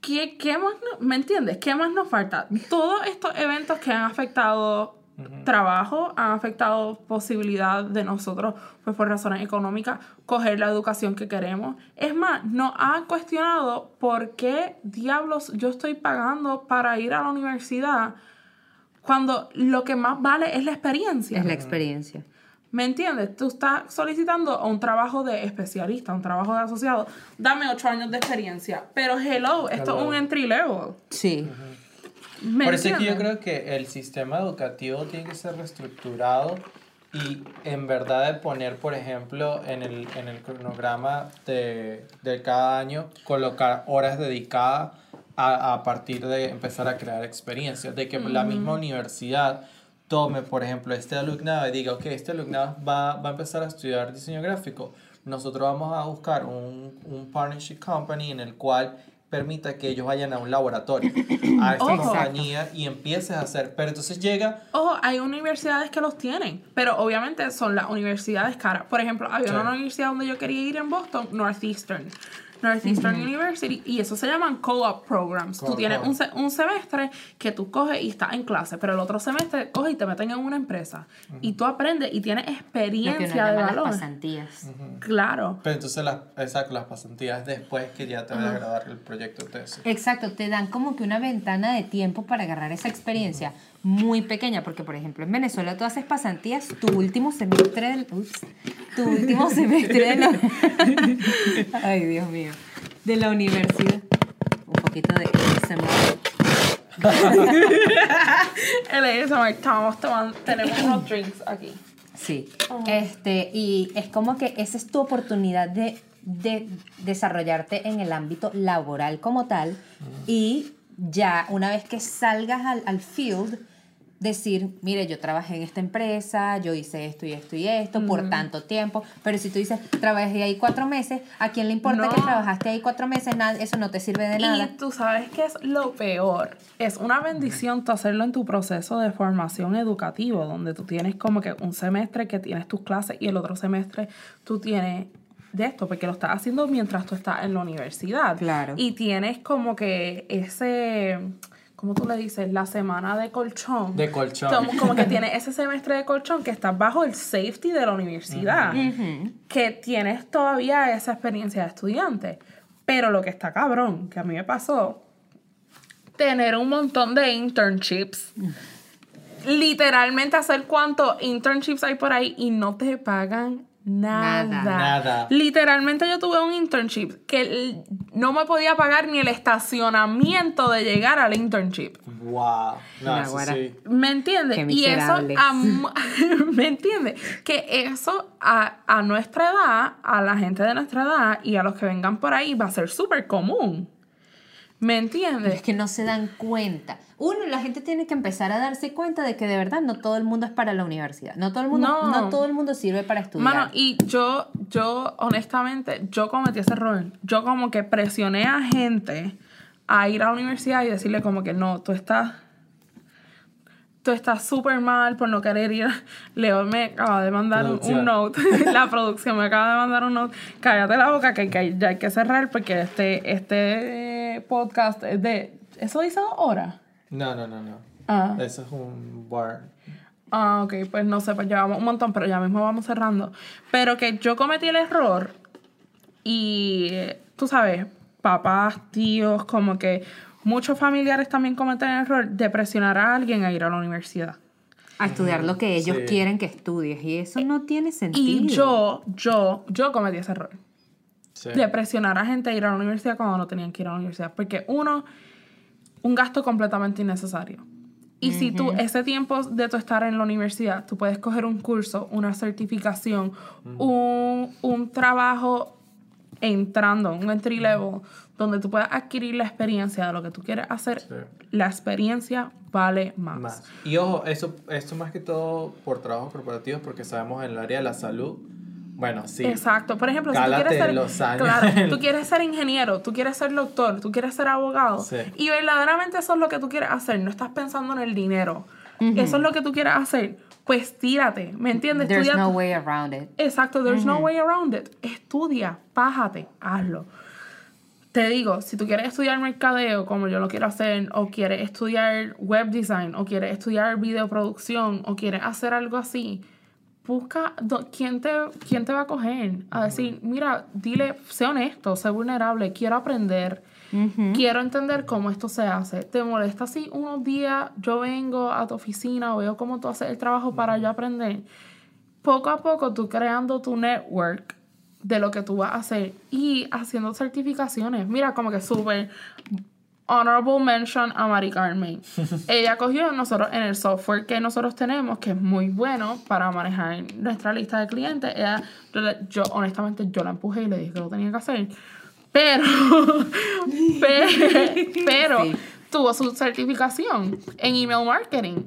¿Qué, qué más, no- ¿Me entiendes? ¿Qué más nos falta? Todos estos eventos que han afectado trabajo, han afectado posibilidad de nosotros, pues por razones económicas, coger la educación que queremos. Es más, nos han cuestionado por qué diablos yo estoy pagando para ir a la universidad cuando lo que más vale es la experiencia. Es la experiencia. ¿Me entiendes? Tú estás solicitando a un trabajo de especialista, un trabajo de asociado. Dame ocho años de experiencia. Pero hello, esto es un entry level. Sí. ¿Me Por eso es que yo creo que el sistema educativo tiene que ser reestructurado y en verdad de poner, por ejemplo, en el, en el cronograma de, de cada año, colocar horas dedicadas a, a partir de empezar a crear experiencias, de que la misma universidad tome, por ejemplo, este alumnado y diga, ok, este alumnado va, va a empezar a estudiar diseño gráfico, nosotros vamos a buscar un, un partnership company en el cual permita que ellos vayan a un laboratorio, a esta Ojo. compañía y empieces a hacer, pero entonces llega, Ojo, hay universidades que los tienen, pero obviamente son las universidades caras. Por ejemplo, había Sí. una universidad donde yo quería ir en Boston, Northeastern. Northeastern University, y eso se llaman co-op programs. tú Co-op tienes un, programs. se- un semestre que tú coges y estás en clase, pero el otro semestre coges y te meten en una empresa. Y tú aprendes y tienes Lo que uno experiencia de llama las valor. pasantías. Claro. pero entonces las, exacto, las pasantías después que ya te vaya a graduar el proyecto tesis. Exacto, te dan como que una ventana de tiempo para agarrar esa experiencia muy pequeña, porque por ejemplo en Venezuela tú haces pasantías, tu último semestre del, ups, tu último semestre de la, ay Dios mío, de la universidad, un poquito de ASMR. El ASMR, estamos tomando, tenemos unos drinks aquí. Sí, este, y es como que esa es tu oportunidad de, de desarrollarte en el ámbito laboral como tal. Y ya una vez que salgas al, al field, decir, mire, yo trabajé en esta empresa, yo hice esto y esto y esto por tanto tiempo, pero si tú dices, trabajé ahí cuatro meses, ¿a quién le importa No. que trabajaste ahí cuatro meses? Nada, eso no te sirve de nada. Y tú sabes que es lo peor. Es una bendición tú hacerlo en tu proceso de formación educativo, donde tú tienes como que un semestre que tienes tus clases y el otro semestre tú tienes de esto, porque lo estás haciendo mientras tú estás en la universidad. Claro. Y tienes como que ese, ¿cómo tú le dices? La semana de colchón. De colchón. Como, como que tienes ese semestre de colchón que estás bajo el safety de la universidad que tienes todavía esa experiencia de estudiante. Pero lo que está cabrón, que a mí me pasó, tener un montón de internships. Literalmente hacer cuántos internships hay por ahí y no te pagan nada. Literalmente yo tuve un internship que no me podía pagar ni el estacionamiento de llegar al internship. Wow. No, eso Naguará. sí. ¿Me entiendes? Y eso, a ¿me entiendes? Que eso a, a nuestra edad, a la gente de nuestra edad y a los que vengan por ahí va a ser súper común. ¿Me Pero entiendes? es que no se dan cuenta. Uno, la gente tiene que empezar a darse cuenta de que de verdad no todo el mundo es para la universidad. No todo el mundo, No. no, todo el mundo sirve para estudiar. Mano, y yo, yo, honestamente, yo cometí ese error. Yo como que presioné a gente a ir a la universidad y decirle como que no, tú estás... tú estás súper mal por no querer ir. Leo me acaba de mandar un, note. la producción me acaba de mandar un note. Cállate la boca que, que ya hay que cerrar porque este, este podcast es de. ¿Eso dice dos horas? No, no, no, no. Ah. Eso es un bar. Ah, ok, pues no sé, pues llevamos un montón, pero ya mismo vamos cerrando. Pero que yo cometí el error y tú sabes, papás, tíos, como que muchos familiares también cometen el error de presionar a alguien a ir a la universidad. A estudiar lo que ellos Sí. quieren que estudies. Y eso no tiene sentido. Y yo, yo, yo cometí ese error. Sí. de presionar a gente a ir a la universidad cuando no tenían que ir a la universidad. Porque uno, un gasto completamente innecesario. Y si tú, ese tiempo de tu estar en la universidad, tú puedes coger un curso, una certificación, un, un trabajo entrando, un entry level, donde tú puedas adquirir la experiencia de lo que tú quieres hacer, Sí. la experiencia vale más. Más. Y ojo, eso, esto más que todo por trabajos corporativos, porque sabemos en el área de la salud, bueno, sí. Exacto. Por ejemplo, si tú quieres ser, los años. claro, tú quieres ser ingeniero, tú quieres ser doctor, tú quieres ser abogado Sí. y verdaderamente eso es lo que tú quieres hacer, no estás pensando en el dinero. Eso es lo que tú quieres hacer. Pues tírate, ¿me entiendes? There's Estudia- no way around it. Exacto, there's no way around it. Estudia, pájate, hazlo. Te digo, si tú quieres estudiar mercadeo, como yo lo quiero hacer, o quieres estudiar web design, o quieres estudiar videoproducción, o quieres hacer algo así, busca do- quién te, quién te va a coger. A decir, mira, dile, sé honesto, sé vulnerable, quiero aprender, quiero entender cómo esto se hace. ¿Te molesta si unos días yo vengo a tu oficina o veo cómo tú haces el trabajo para yo aprender? poco a poco tú creando tu network de lo que tú vas a hacer y haciendo certificaciones. Mira, como que súper honorable mention a Mari Carmen. Ella cogió nosotros en el software que nosotros tenemos, que es muy bueno para manejar nuestra lista de clientes. Ella, yo, honestamente, yo la empujé y le dije que lo tenía que hacer. Pero, pe- pero, Sí. tuvo su certificación en email marketing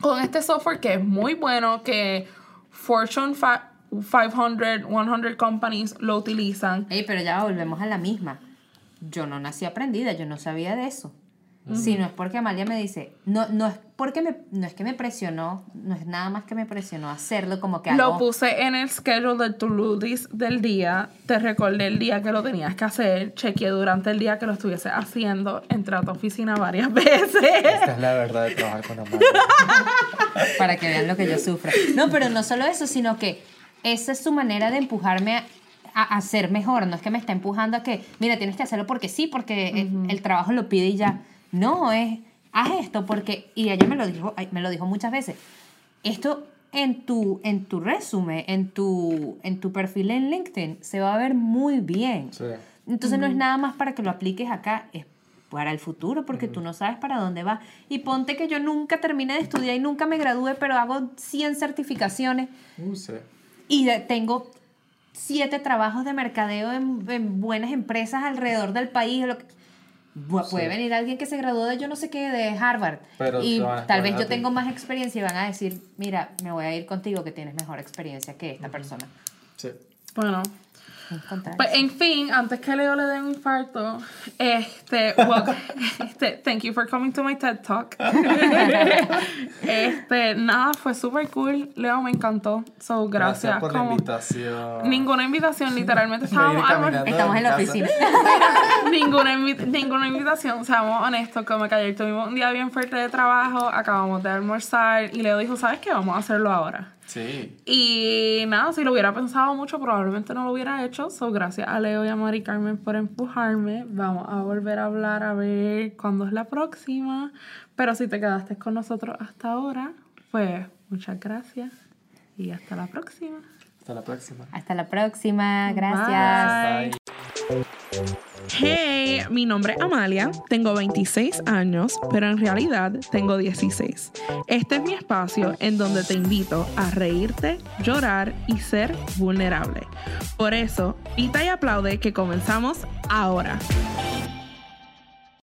con este software que es muy bueno, que Fortune fa- 500, 100 companies lo utilizan. Ey, pero ya volvemos a la misma. Yo no nací aprendida, yo no sabía de eso. Si no es porque Amalia me dice, no, no es porque me, no es que me presionó, no es nada más que me presionó hacerlo como que Lo algo. puse en el schedule del to-do del día, te recordé el día que lo tenías que hacer, chequeé durante el día que lo estuviese haciendo, entré a tu oficina varias veces. Esta es la verdad de trabajar con Amalia. para que vean lo que yo sufro. No, pero no solo eso, sino que esa es su manera de empujarme a, a, a ser mejor. No es que me está empujando a que, mira, tienes que hacerlo porque sí, porque el, el trabajo lo pide y ya. No, es, haz esto porque, y ella me lo dijo, me lo dijo muchas veces, esto en tu, en tu resumen, en tu, en tu perfil en LinkedIn, se va a ver muy bien. Sí. Entonces no es nada más para que lo apliques acá, es para el futuro, porque tú no sabes para dónde vas. Y ponte que yo nunca termine de estudiar y nunca me gradúe, pero hago 100 certificaciones Uh, sí. y tengo siete trabajos de mercadeo en, en buenas empresas alrededor del país. lo que- Puede Sí. venir alguien que se graduó de yo no sé qué, de Harvard. Pero y tal vez yo tengo más experiencia y van a decir, mira, me voy a ir contigo que tienes mejor experiencia que esta persona. Sí. Bueno. Pues en fin, antes que Leo le dé un infarto, este, well, este, thank you for coming to my TED Talk. este, nada, fue súper cool. Leo me encantó. So, gracias. por la Como- invitación. Ninguna invitación, literalmente estábamos Estamos en la oficina. ninguna, ninguna invitación, seamos honestos, como que ayer tuvimos un día bien fuerte de trabajo, acabamos de almorzar y Leo dijo, ¿sabes qué? Vamos a hacerlo ahora. Sí. Y nada, si lo hubiera pensado mucho, probablemente no lo hubiera hecho. So, gracias a Leo y a Mari Carmen por empujarme. Vamos a volver a hablar a ver cuándo es la próxima. Pero si te quedaste con nosotros hasta ahora, pues muchas gracias y hasta la próxima. Hasta la próxima. Hasta la próxima. Gracias. Bye. Hey, mi nombre es Amalia, tengo 26 años, pero en realidad tengo 16. Este es mi espacio en donde te invito a reírte, llorar y ser vulnerable. Por eso, pita y aplaude que comenzamos ahora.